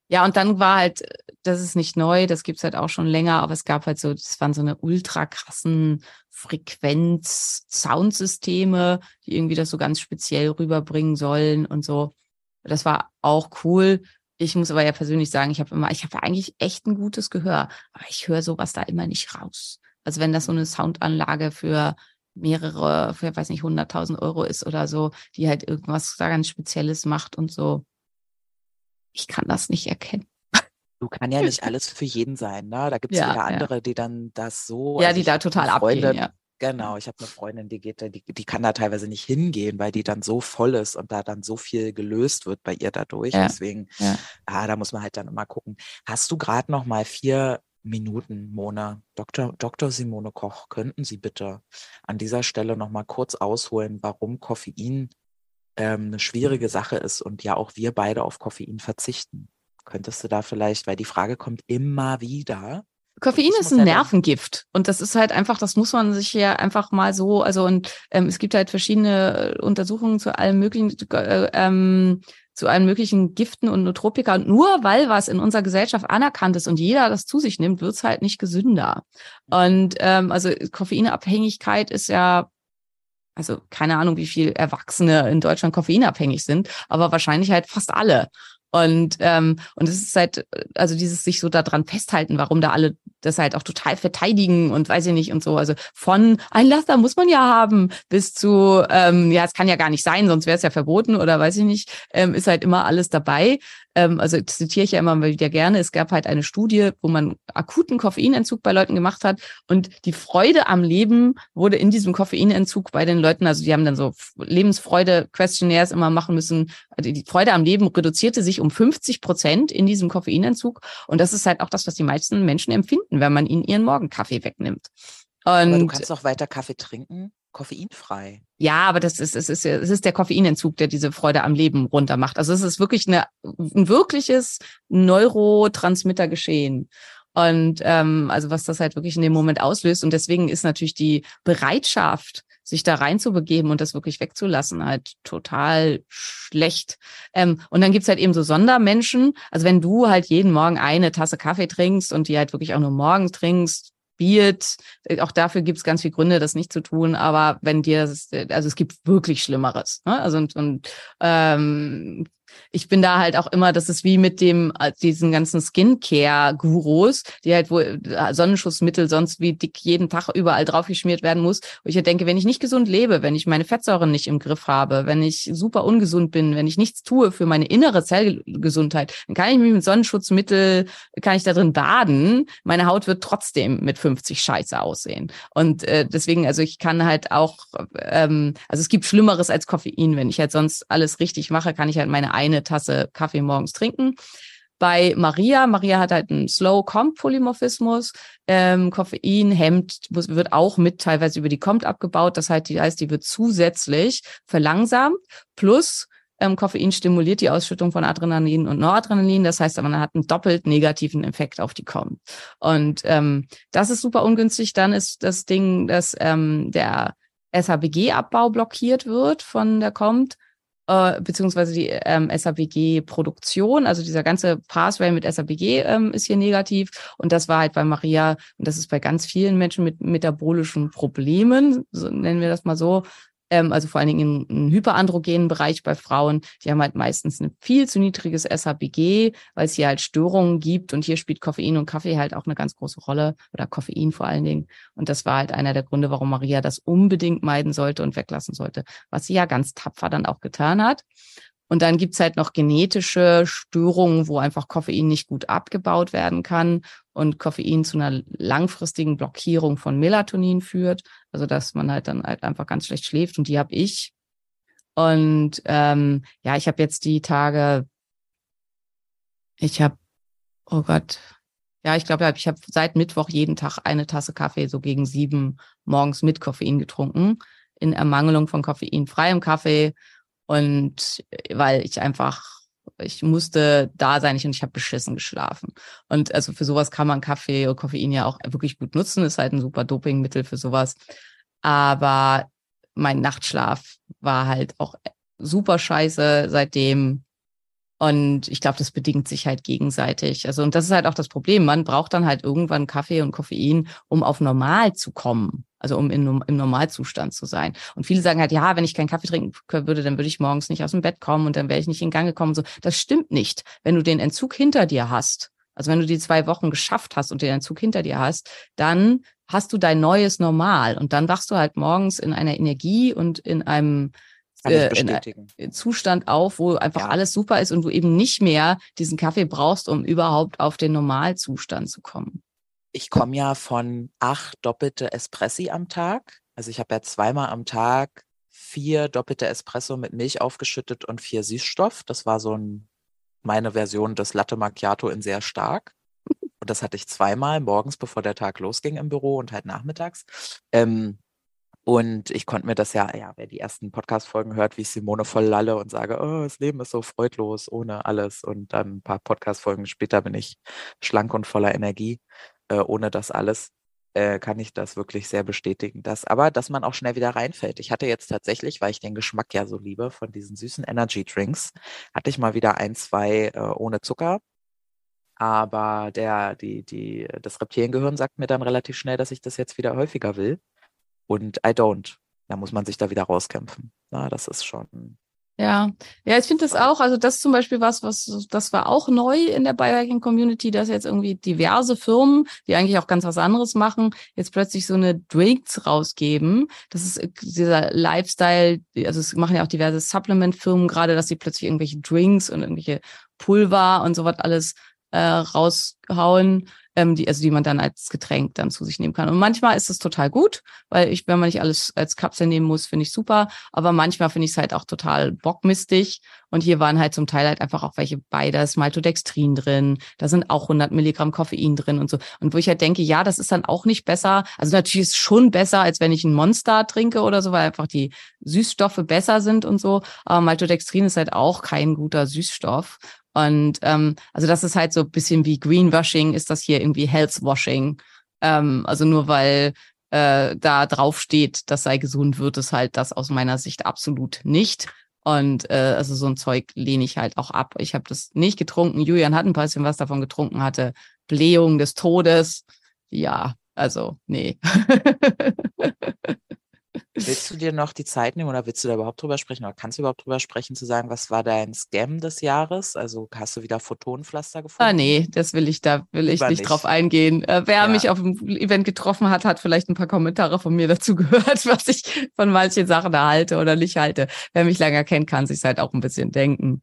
S1: Ja, und dann war halt, das ist nicht neu, das gibt's halt auch schon länger, aber es gab halt so, das waren so eine ultra krassen Frequenz-Soundsysteme, die irgendwie das so ganz speziell rüberbringen sollen und so. Das war auch cool. Ich muss aber ja persönlich sagen, ich habe immer, ich habe eigentlich echt ein gutes Gehör, aber ich höre sowas da immer nicht raus. Also wenn das so eine Soundanlage für mehrere, für weiß nicht, 100.000 Euro ist oder so, die halt irgendwas da ganz Spezielles macht und so. Ich kann das nicht erkennen.
S2: du kann ja nicht alles für jeden sein, ne? Da gibt es
S1: Ja,
S2: wieder
S1: ja.
S2: andere, die dann das so.
S1: ja,
S2: also
S1: die
S2: ich
S1: da total abgehen, ja.
S2: Genau, ich habe eine Freundin, die geht da, die, die kann da teilweise nicht hingehen, weil die dann so voll ist und da dann so viel gelöst wird bei ihr dadurch.
S1: Ja,
S2: Deswegen,
S1: ja.
S2: ah, da muss man halt dann immer gucken. Hast du gerade noch mal vier Minuten, Mona? Dr. Dr. Simone Koch, könnten Sie bitte an dieser Stelle noch mal kurz ausholen, warum Koffein ähm, eine schwierige Sache ist und ja auch wir beide auf Koffein verzichten? Könntest du da vielleicht, weil die Frage kommt immer wieder.
S1: Koffein ist ein Nervengift und das ist halt einfach, das muss man sich ja einfach mal so, also und ähm, es gibt halt verschiedene Untersuchungen zu allen möglichen, äh, ähm, zu allen möglichen Giften und Nootropika. Und nur weil was in unserer Gesellschaft anerkannt ist und jeder das zu sich nimmt, wird's halt nicht gesünder. Und ähm, also Koffeinabhängigkeit ist ja also keine Ahnung, wie viel Erwachsene in Deutschland koffeinabhängig sind, aber wahrscheinlich halt fast alle. Und ähm, und es ist halt, also dieses sich so daran festhalten, warum da alle das halt auch total verteidigen und weiß ich nicht und so. Also von ein Laster muss man ja haben bis zu, ähm, ja, es kann ja gar nicht sein, sonst wäre es ja verboten oder weiß ich nicht, ähm, ist halt immer alles dabei. Ähm, also zitiere ich ja immer wieder gerne. Es gab halt eine Studie, wo man akuten Koffeinentzug bei Leuten gemacht hat und die Freude am Leben wurde in diesem Koffeinentzug bei den Leuten, also die haben dann so Lebensfreude-Questionnaires immer machen müssen. Also die Freude am Leben reduzierte sich um 50 Prozent in diesem Koffeinentzug. Und das ist halt auch das, was die meisten Menschen empfinden, wenn man ihnen ihren Morgenkaffee wegnimmt.
S2: Aber du
S1: Und
S2: kannst auch weiter Kaffee trinken, koffeinfrei.
S1: ja, aber das ist, es ist, es ist der Koffeinentzug, der diese Freude am Leben runtermacht. Also es ist wirklich eine, ein wirkliches Neurotransmittergeschehen. Und ähm, also was das halt wirklich in dem Moment auslöst. Und deswegen ist natürlich die Bereitschaft, sich da reinzubegeben und das wirklich wegzulassen, halt total schlecht. Ähm, und dann gibt's halt eben so Sondermenschen. Also wenn du halt jeden Morgen eine Tasse Kaffee trinkst und die halt wirklich auch nur morgens trinkst, Biert, auch dafür gibt's ganz viele Gründe, das nicht zu tun. Aber wenn dir, das, also es gibt wirklich Schlimmeres. Ne? Also und, und ähm, ich bin da halt auch immer, das ist wie mit dem äh, diesen ganzen Skincare-Gurus, die halt wohl äh, Sonnenschutzmittel sonst wie dick jeden Tag überall draufgeschmiert werden muss. Wo ich halt denke, wenn ich nicht gesund lebe, wenn ich meine Fettsäuren nicht im Griff habe, wenn ich super ungesund bin, wenn ich nichts tue für meine innere Zellgesundheit, dann kann ich mich mit Sonnenschutzmittel, kann ich da drin baden. Meine Haut wird trotzdem mit 50 Scheiße aussehen. Und äh, deswegen, also ich kann halt auch, ähm, also es gibt Schlimmeres als Koffein. Wenn ich halt sonst alles richtig mache, kann ich halt meine eine Tasse Kaffee morgens trinken. Bei Maria, Maria hat halt einen Slow-Comp-Polymorphismus. Ähm, Koffein hemmt, wird auch mit teilweise über die Compt abgebaut. Das heißt, die heißt, die wird zusätzlich verlangsamt. Plus ähm, Koffein stimuliert die Ausschüttung von Adrenalin und Noradrenalin. Das heißt, man hat einen doppelt negativen Effekt auf die Compt. Und ähm, das ist super ungünstig. Dann ist das Ding, dass ähm, der SHBG-Abbau blockiert wird von der Compt. Äh, beziehungsweise die ähm, SABG-Produktion, also dieser ganze Pathway mit SABG ähm, ist hier negativ. Und das war halt bei Maria, und das ist bei ganz vielen Menschen mit metabolischen Problemen, so nennen wir das mal so, ähm, also vor allen Dingen im, hyperandrogenen Bereich bei Frauen, die haben halt meistens ein viel zu niedriges SHBG, weil es hier halt Störungen gibt und hier spielt Koffein und Kaffee halt auch eine ganz große Rolle oder Koffein vor allen Dingen. Und das war halt einer der Gründe, warum Maria das unbedingt meiden sollte und weglassen sollte, was sie ja ganz tapfer dann auch getan hat. Und dann gibt's halt noch genetische Störungen, wo einfach Koffein nicht gut abgebaut werden kann und Koffein zu einer langfristigen Blockierung von Melatonin führt. Also dass man halt dann halt einfach ganz schlecht schläft. Und die habe ich. Und ähm, ja, ich habe jetzt die Tage, ich habe, oh Gott, ja, ich glaube, ich habe seit Mittwoch jeden Tag eine Tasse Kaffee so gegen sieben morgens mit Koffein getrunken, in Ermangelung von koffeinfreiem Kaffee und äh, weil ich einfach, ich musste da sein ich, und ich habe beschissen geschlafen. Und also für sowas kann man Kaffee und Koffein ja auch wirklich gut nutzen, ist halt ein super Dopingmittel für sowas. Aber mein Nachtschlaf war halt auch super scheiße seitdem. Und ich glaube, das bedingt sich halt gegenseitig. Also, und das ist halt auch das Problem. Man braucht dann halt irgendwann Kaffee und Koffein, um auf normal zu kommen. Also um in, im Normalzustand zu sein. Und viele sagen halt, ja, wenn ich keinen Kaffee trinken würde, dann würde ich morgens nicht aus dem Bett kommen und dann wäre ich nicht in Gang gekommen. So, das stimmt nicht. Wenn du den Entzug hinter dir hast, also wenn du die zwei Wochen geschafft hast und den Entzug hinter dir hast, dann hast du dein neues Normal und dann wachst du halt morgens in einer Energie und in einem äh, in Zustand auf, wo einfach ja. alles super ist und du eben nicht mehr diesen Kaffee brauchst, um überhaupt auf den Normalzustand zu kommen
S2: ich komme ja von acht doppelte Espressi am Tag. Also ich habe ja zweimal am Tag vier doppelte Espresso mit Milch aufgeschüttet und vier Süßstoff. Das war so ein, meine Version des Latte Macchiato in sehr stark. Und das hatte ich zweimal morgens, bevor der Tag losging im Büro und halt nachmittags. Ähm, und ich konnte mir das ja, ja, wer die ersten Podcast-Folgen hört, wie ich Simone voll lalle und sage, oh, das Leben ist so freudlos ohne alles. Und dann ein paar Podcast-Folgen später bin ich schlank und voller Energie äh, ohne das alles äh, kann ich das wirklich sehr bestätigen. Dass, aber dass man auch schnell wieder reinfällt. Ich hatte jetzt tatsächlich, weil ich den Geschmack ja so liebe von diesen süßen Energy Drinks, hatte ich mal wieder ein, zwei äh, ohne Zucker. Aber der, die, die, das Reptiliengehirn sagt mir dann relativ schnell, dass ich das jetzt wieder häufiger will. Und I don't. Da muss man sich da wieder rauskämpfen. Na, das ist schon,
S1: ja, ja, ich finde das auch. Also das zum Beispiel was, was das war auch neu in der Biohacking Community, dass jetzt irgendwie diverse Firmen, die eigentlich auch ganz was anderes machen, jetzt plötzlich so eine Drinks rausgeben. Das ist äh, dieser Lifestyle. Also es machen ja auch diverse Supplement-Firmen gerade, dass sie plötzlich irgendwelche Drinks und irgendwelche Pulver und sowas alles äh, raushauen ähm, die, also die man dann als Getränk dann zu sich nehmen kann. Und manchmal ist es total gut, weil ich, wenn man nicht alles als Kapsel nehmen muss, finde ich super. Aber manchmal finde ich es halt auch total bockmistig. Und hier waren halt zum Teil halt einfach auch welche bei, da ist Maltodextrin drin, da sind auch 100 Milligramm Koffein drin und so. Und wo ich halt denke, ja, das ist dann auch nicht besser. Also natürlich ist es schon besser, als wenn ich ein Monster trinke oder so, weil einfach die Süßstoffe besser sind und so. Aber Maltodextrin ist halt auch kein guter Süßstoff. Und ähm, also das ist halt so ein bisschen wie Greenwashing, ist das hier irgendwie Healthwashing. Ähm, also nur weil äh, da drauf steht, das sei gesund, wird es halt das aus meiner Sicht absolut nicht. Und äh, also so ein Zeug lehne ich halt auch ab. Ich habe das nicht getrunken. Julian hat ein bisschen was davon getrunken, hatte Blähung des Todes. Ja, also nee.
S2: Willst du dir noch die Zeit nehmen oder willst du da überhaupt drüber sprechen oder kannst du überhaupt drüber sprechen, zu sagen, was war dein Scam des Jahres? Also hast du wieder Photonenpflaster ah, gefunden?
S1: Ah, nee, das will ich, da will ich nicht, nicht, drauf eingehen. Äh, wer ja. mich auf dem Event getroffen hat, hat vielleicht ein paar Kommentare von mir dazu gehört, was ich von manchen Sachen erhalte oder nicht halte. Wer mich länger kennt, kann sich halt auch ein bisschen denken.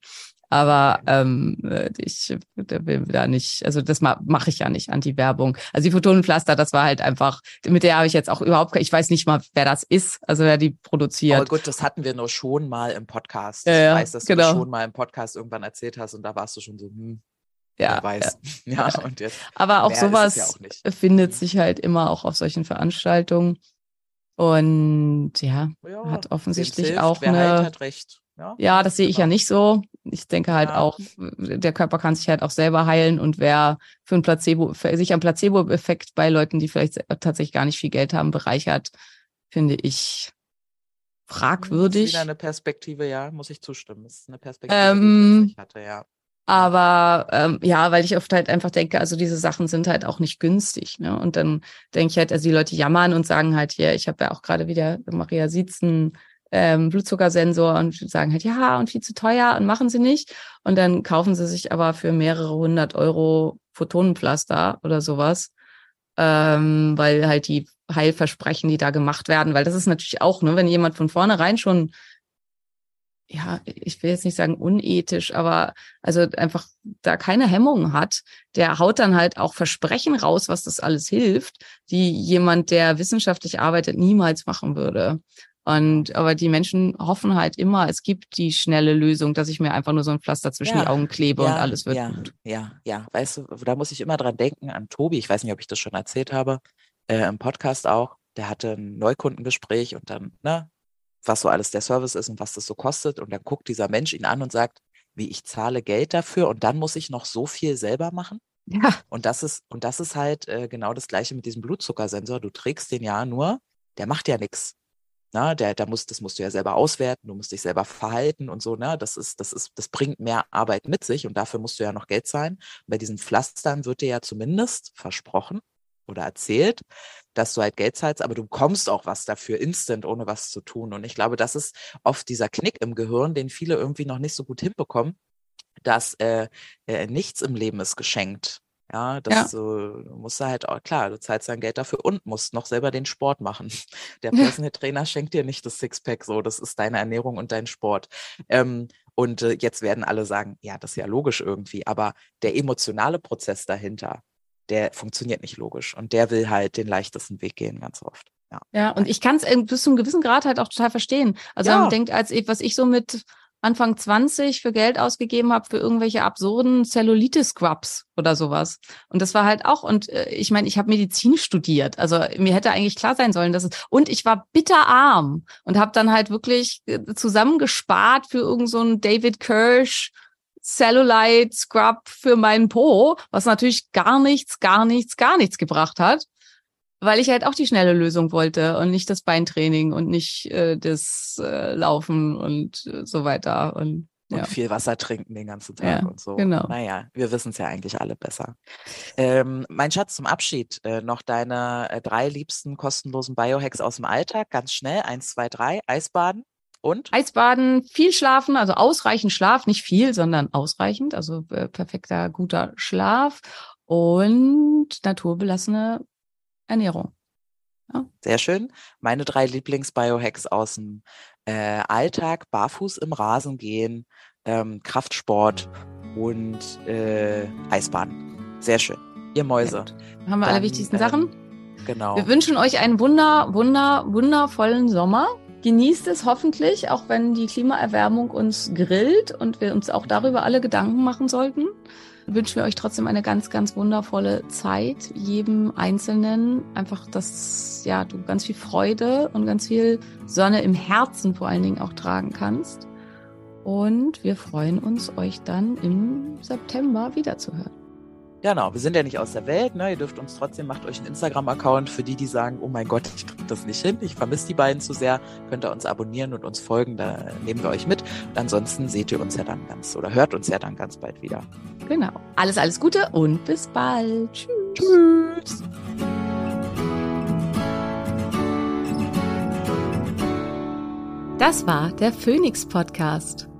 S1: Aber ähm, äh, ich will da nicht, also das ma mache ich ja nicht, Anti-Werbung. Also die Photonenpflaster, das war halt einfach, mit der habe ich jetzt auch überhaupt, ich weiß nicht mal, wer das ist, also wer die produziert.
S2: Aber gut, das hatten wir nur schon mal im Podcast. Ja, ich weiß, dass genau. du das schon mal im Podcast irgendwann erzählt hast und da warst du schon so, hm, ja, weiß. Ja. ja. und jetzt.
S1: Aber auch sowas ja auch findet mhm. sich halt immer auch auf solchen Veranstaltungen. Und ja, ja hat offensichtlich hilft, auch eine. Halt. Ja, ja das sehe ich ja nicht so. Ich denke halt ja. auch, der Körper kann sich halt auch selber heilen und wer für ein Placebo, für sich am Placebo-Effekt bei Leuten, die vielleicht tatsächlich gar nicht viel Geld haben, bereichert, finde ich,
S2: Das ist
S1: fragwürdig.
S2: wieder eine Perspektive, ja, muss ich zustimmen. Das ist eine Perspektive,
S1: Ähm,
S2: die ich nicht hatte, ja.
S1: Aber ähm, ja, weil ich oft halt einfach denke, also diese Sachen sind halt auch nicht günstig. Ne? Und dann denke ich halt, also die Leute jammern und sagen halt hier, ich habe ja auch gerade wieder, Maria sieht's einen ähm, Blutzuckersensor und sagen halt, ja, und viel zu teuer und machen sie nicht. Und dann kaufen sie sich aber für mehrere hundert Euro Photonenpflaster oder sowas. Ähm, weil halt die Heilversprechen, die da gemacht werden, weil das ist natürlich auch, ne, wenn jemand von vornherein schon ja, ich will jetzt nicht sagen unethisch, aber also einfach da keine Hemmungen hat, der haut dann halt auch Versprechen raus, was das alles hilft, die jemand, der wissenschaftlich arbeitet, niemals machen würde. Und aber die Menschen hoffen halt immer, es gibt die schnelle Lösung, dass ich mir einfach nur so ein Pflaster zwischen
S2: Ja,
S1: die Augen klebe und alles wird
S2: ja,
S1: gut.
S2: Ja, ja, weißt du, da muss ich immer dran denken an Tobi. Ich weiß nicht, ob ich das schon erzählt habe, äh, im Podcast auch. Der hatte ein Neukundengespräch und dann, ne, was so alles der Service ist und was das so kostet. Und dann guckt dieser Mensch ihn an und sagt, wie ich zahle Geld dafür und dann muss ich noch so viel selber machen.
S1: Ja,
S2: Und das ist, und das ist halt äh, genau das Gleiche mit diesem Blutzuckersensor. Du trägst den ja nur, der macht ja nichts. Na, der, der muss, das musst du ja selber auswerten, du musst dich selber verhalten und so, ne? Das ist, das ist, das bringt mehr Arbeit mit sich und dafür musst du ja noch Geld zahlen. Bei diesen Pflastern wird dir ja zumindest versprochen oder erzählt, dass du halt Geld zahlst, aber du bekommst auch was dafür instant, ohne was zu tun. Und ich glaube, das ist oft dieser Knick im Gehirn, den viele irgendwie noch nicht so gut hinbekommen, dass äh, äh, nichts im Leben ist geschenkt. Ja, das
S1: Ja.
S2: so, musst halt auch, klar, du zahlst dein Geld dafür und musst noch selber den Sport machen. Der. Personal Trainer schenkt dir nicht das Sixpack so, das ist deine Ernährung und dein Sport. Ähm, und äh, jetzt werden alle sagen, ja, das ist ja logisch irgendwie, aber der emotionale Prozess dahinter, der funktioniert nicht logisch und der will halt den leichtesten Weg gehen, ganz oft. Ja.
S1: ja, und ich kann es bis zu einem gewissen Grad halt auch total verstehen. Also
S2: Ja.
S1: man denkt, als was ich so mit Anfang 20 für Geld ausgegeben habe für irgendwelche absurden Cellulitis-Scrubs oder sowas. Und das war halt auch, und äh, ich meine, ich habe Medizin studiert. Also mir hätte eigentlich klar sein sollen, dass es, und ich war bitterarm und habe dann halt wirklich äh, zusammengespart für irgend so David Kirsch Cellulite Scrub für meinen Po, was natürlich gar nichts, gar nichts, gar nichts gebracht hat weil ich halt auch die schnelle Lösung wollte und nicht das Beintraining und nicht äh, das äh, Laufen und äh, so weiter. Und
S2: Und
S1: ja,
S2: viel Wasser trinken den ganzen Tag
S1: Ja,
S2: und so.
S1: genau.
S2: Naja, wir wissen es ja eigentlich alle besser. Ähm, mein Schatz, zum Abschied äh, noch deine äh, drei liebsten kostenlosen Biohacks aus dem Alltag. Ganz schnell. Eins, zwei, drei. Eisbaden und?
S1: Eisbaden, viel schlafen, also ausreichend Schlaf, nicht viel, sondern ausreichend, also perfekter, guter Schlaf und naturbelassene Ernährung.
S2: Sehr schön. Meine drei Lieblings-Biohacks aus dem äh, Alltag. Barfuß im Rasen gehen, ähm, Kraftsport und äh, Eisbaden. Sehr schön. Ihr Mäuse.
S1: Gut. Haben wir alle
S2: Dann,
S1: wichtigsten
S2: ähm,
S1: Sachen?
S2: Genau.
S1: Wir wünschen euch einen wunder, wunder, wundervollen Sommer. Genießt es hoffentlich, auch wenn die Klimaerwärmung uns grillt und wir uns auch darüber alle Gedanken machen sollten. Wünschen wir euch trotzdem eine ganz, ganz wundervolle Zeit, jedem Einzelnen. Einfach, dass ja, du ganz viel Freude und ganz viel Sonne im Herzen vor allen Dingen auch tragen kannst. Und wir freuen uns, euch dann im September wiederzuhören.
S2: Genau, wir sind ja nicht aus der Welt, ne? Ihr dürft uns trotzdem, macht euch einen Instagram-Account für die, die sagen, oh mein Gott, ich krieg das nicht hin, ich vermisse die beiden zu sehr, könnt ihr uns abonnieren und uns folgen, da nehmen wir euch mit. Und ansonsten seht ihr uns ja dann ganz oder hört uns ja dann ganz bald wieder.
S1: Genau. Alles, alles Gute und bis bald. Tschüss.
S2: Tschüss!
S1: Das war der Phoenix Podcast.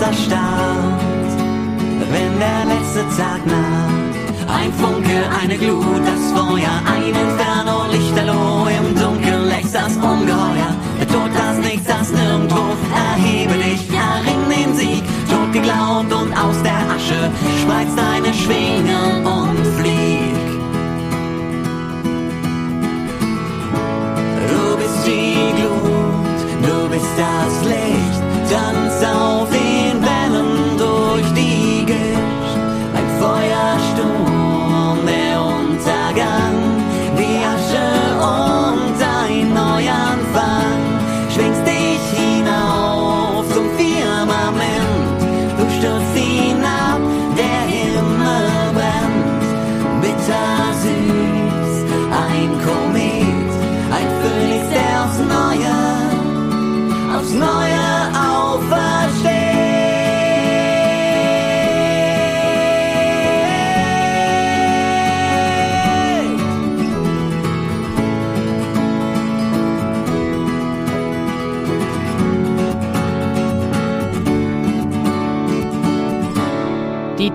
S3: Erstarrt, wenn der letzte Tag naht. Ein Funke, eine Glut, das Feuer, ein Inferno, Lichterloh, im Dunkeln lächst das Ungeheuer, der Tod, das nichts das nirgendwo. Erhebe dich, erring den Sieg, tot geglaubt und aus der Asche spreiz deine Schwingen und flieg. Du bist die Glut, du bist das Licht, tanz auf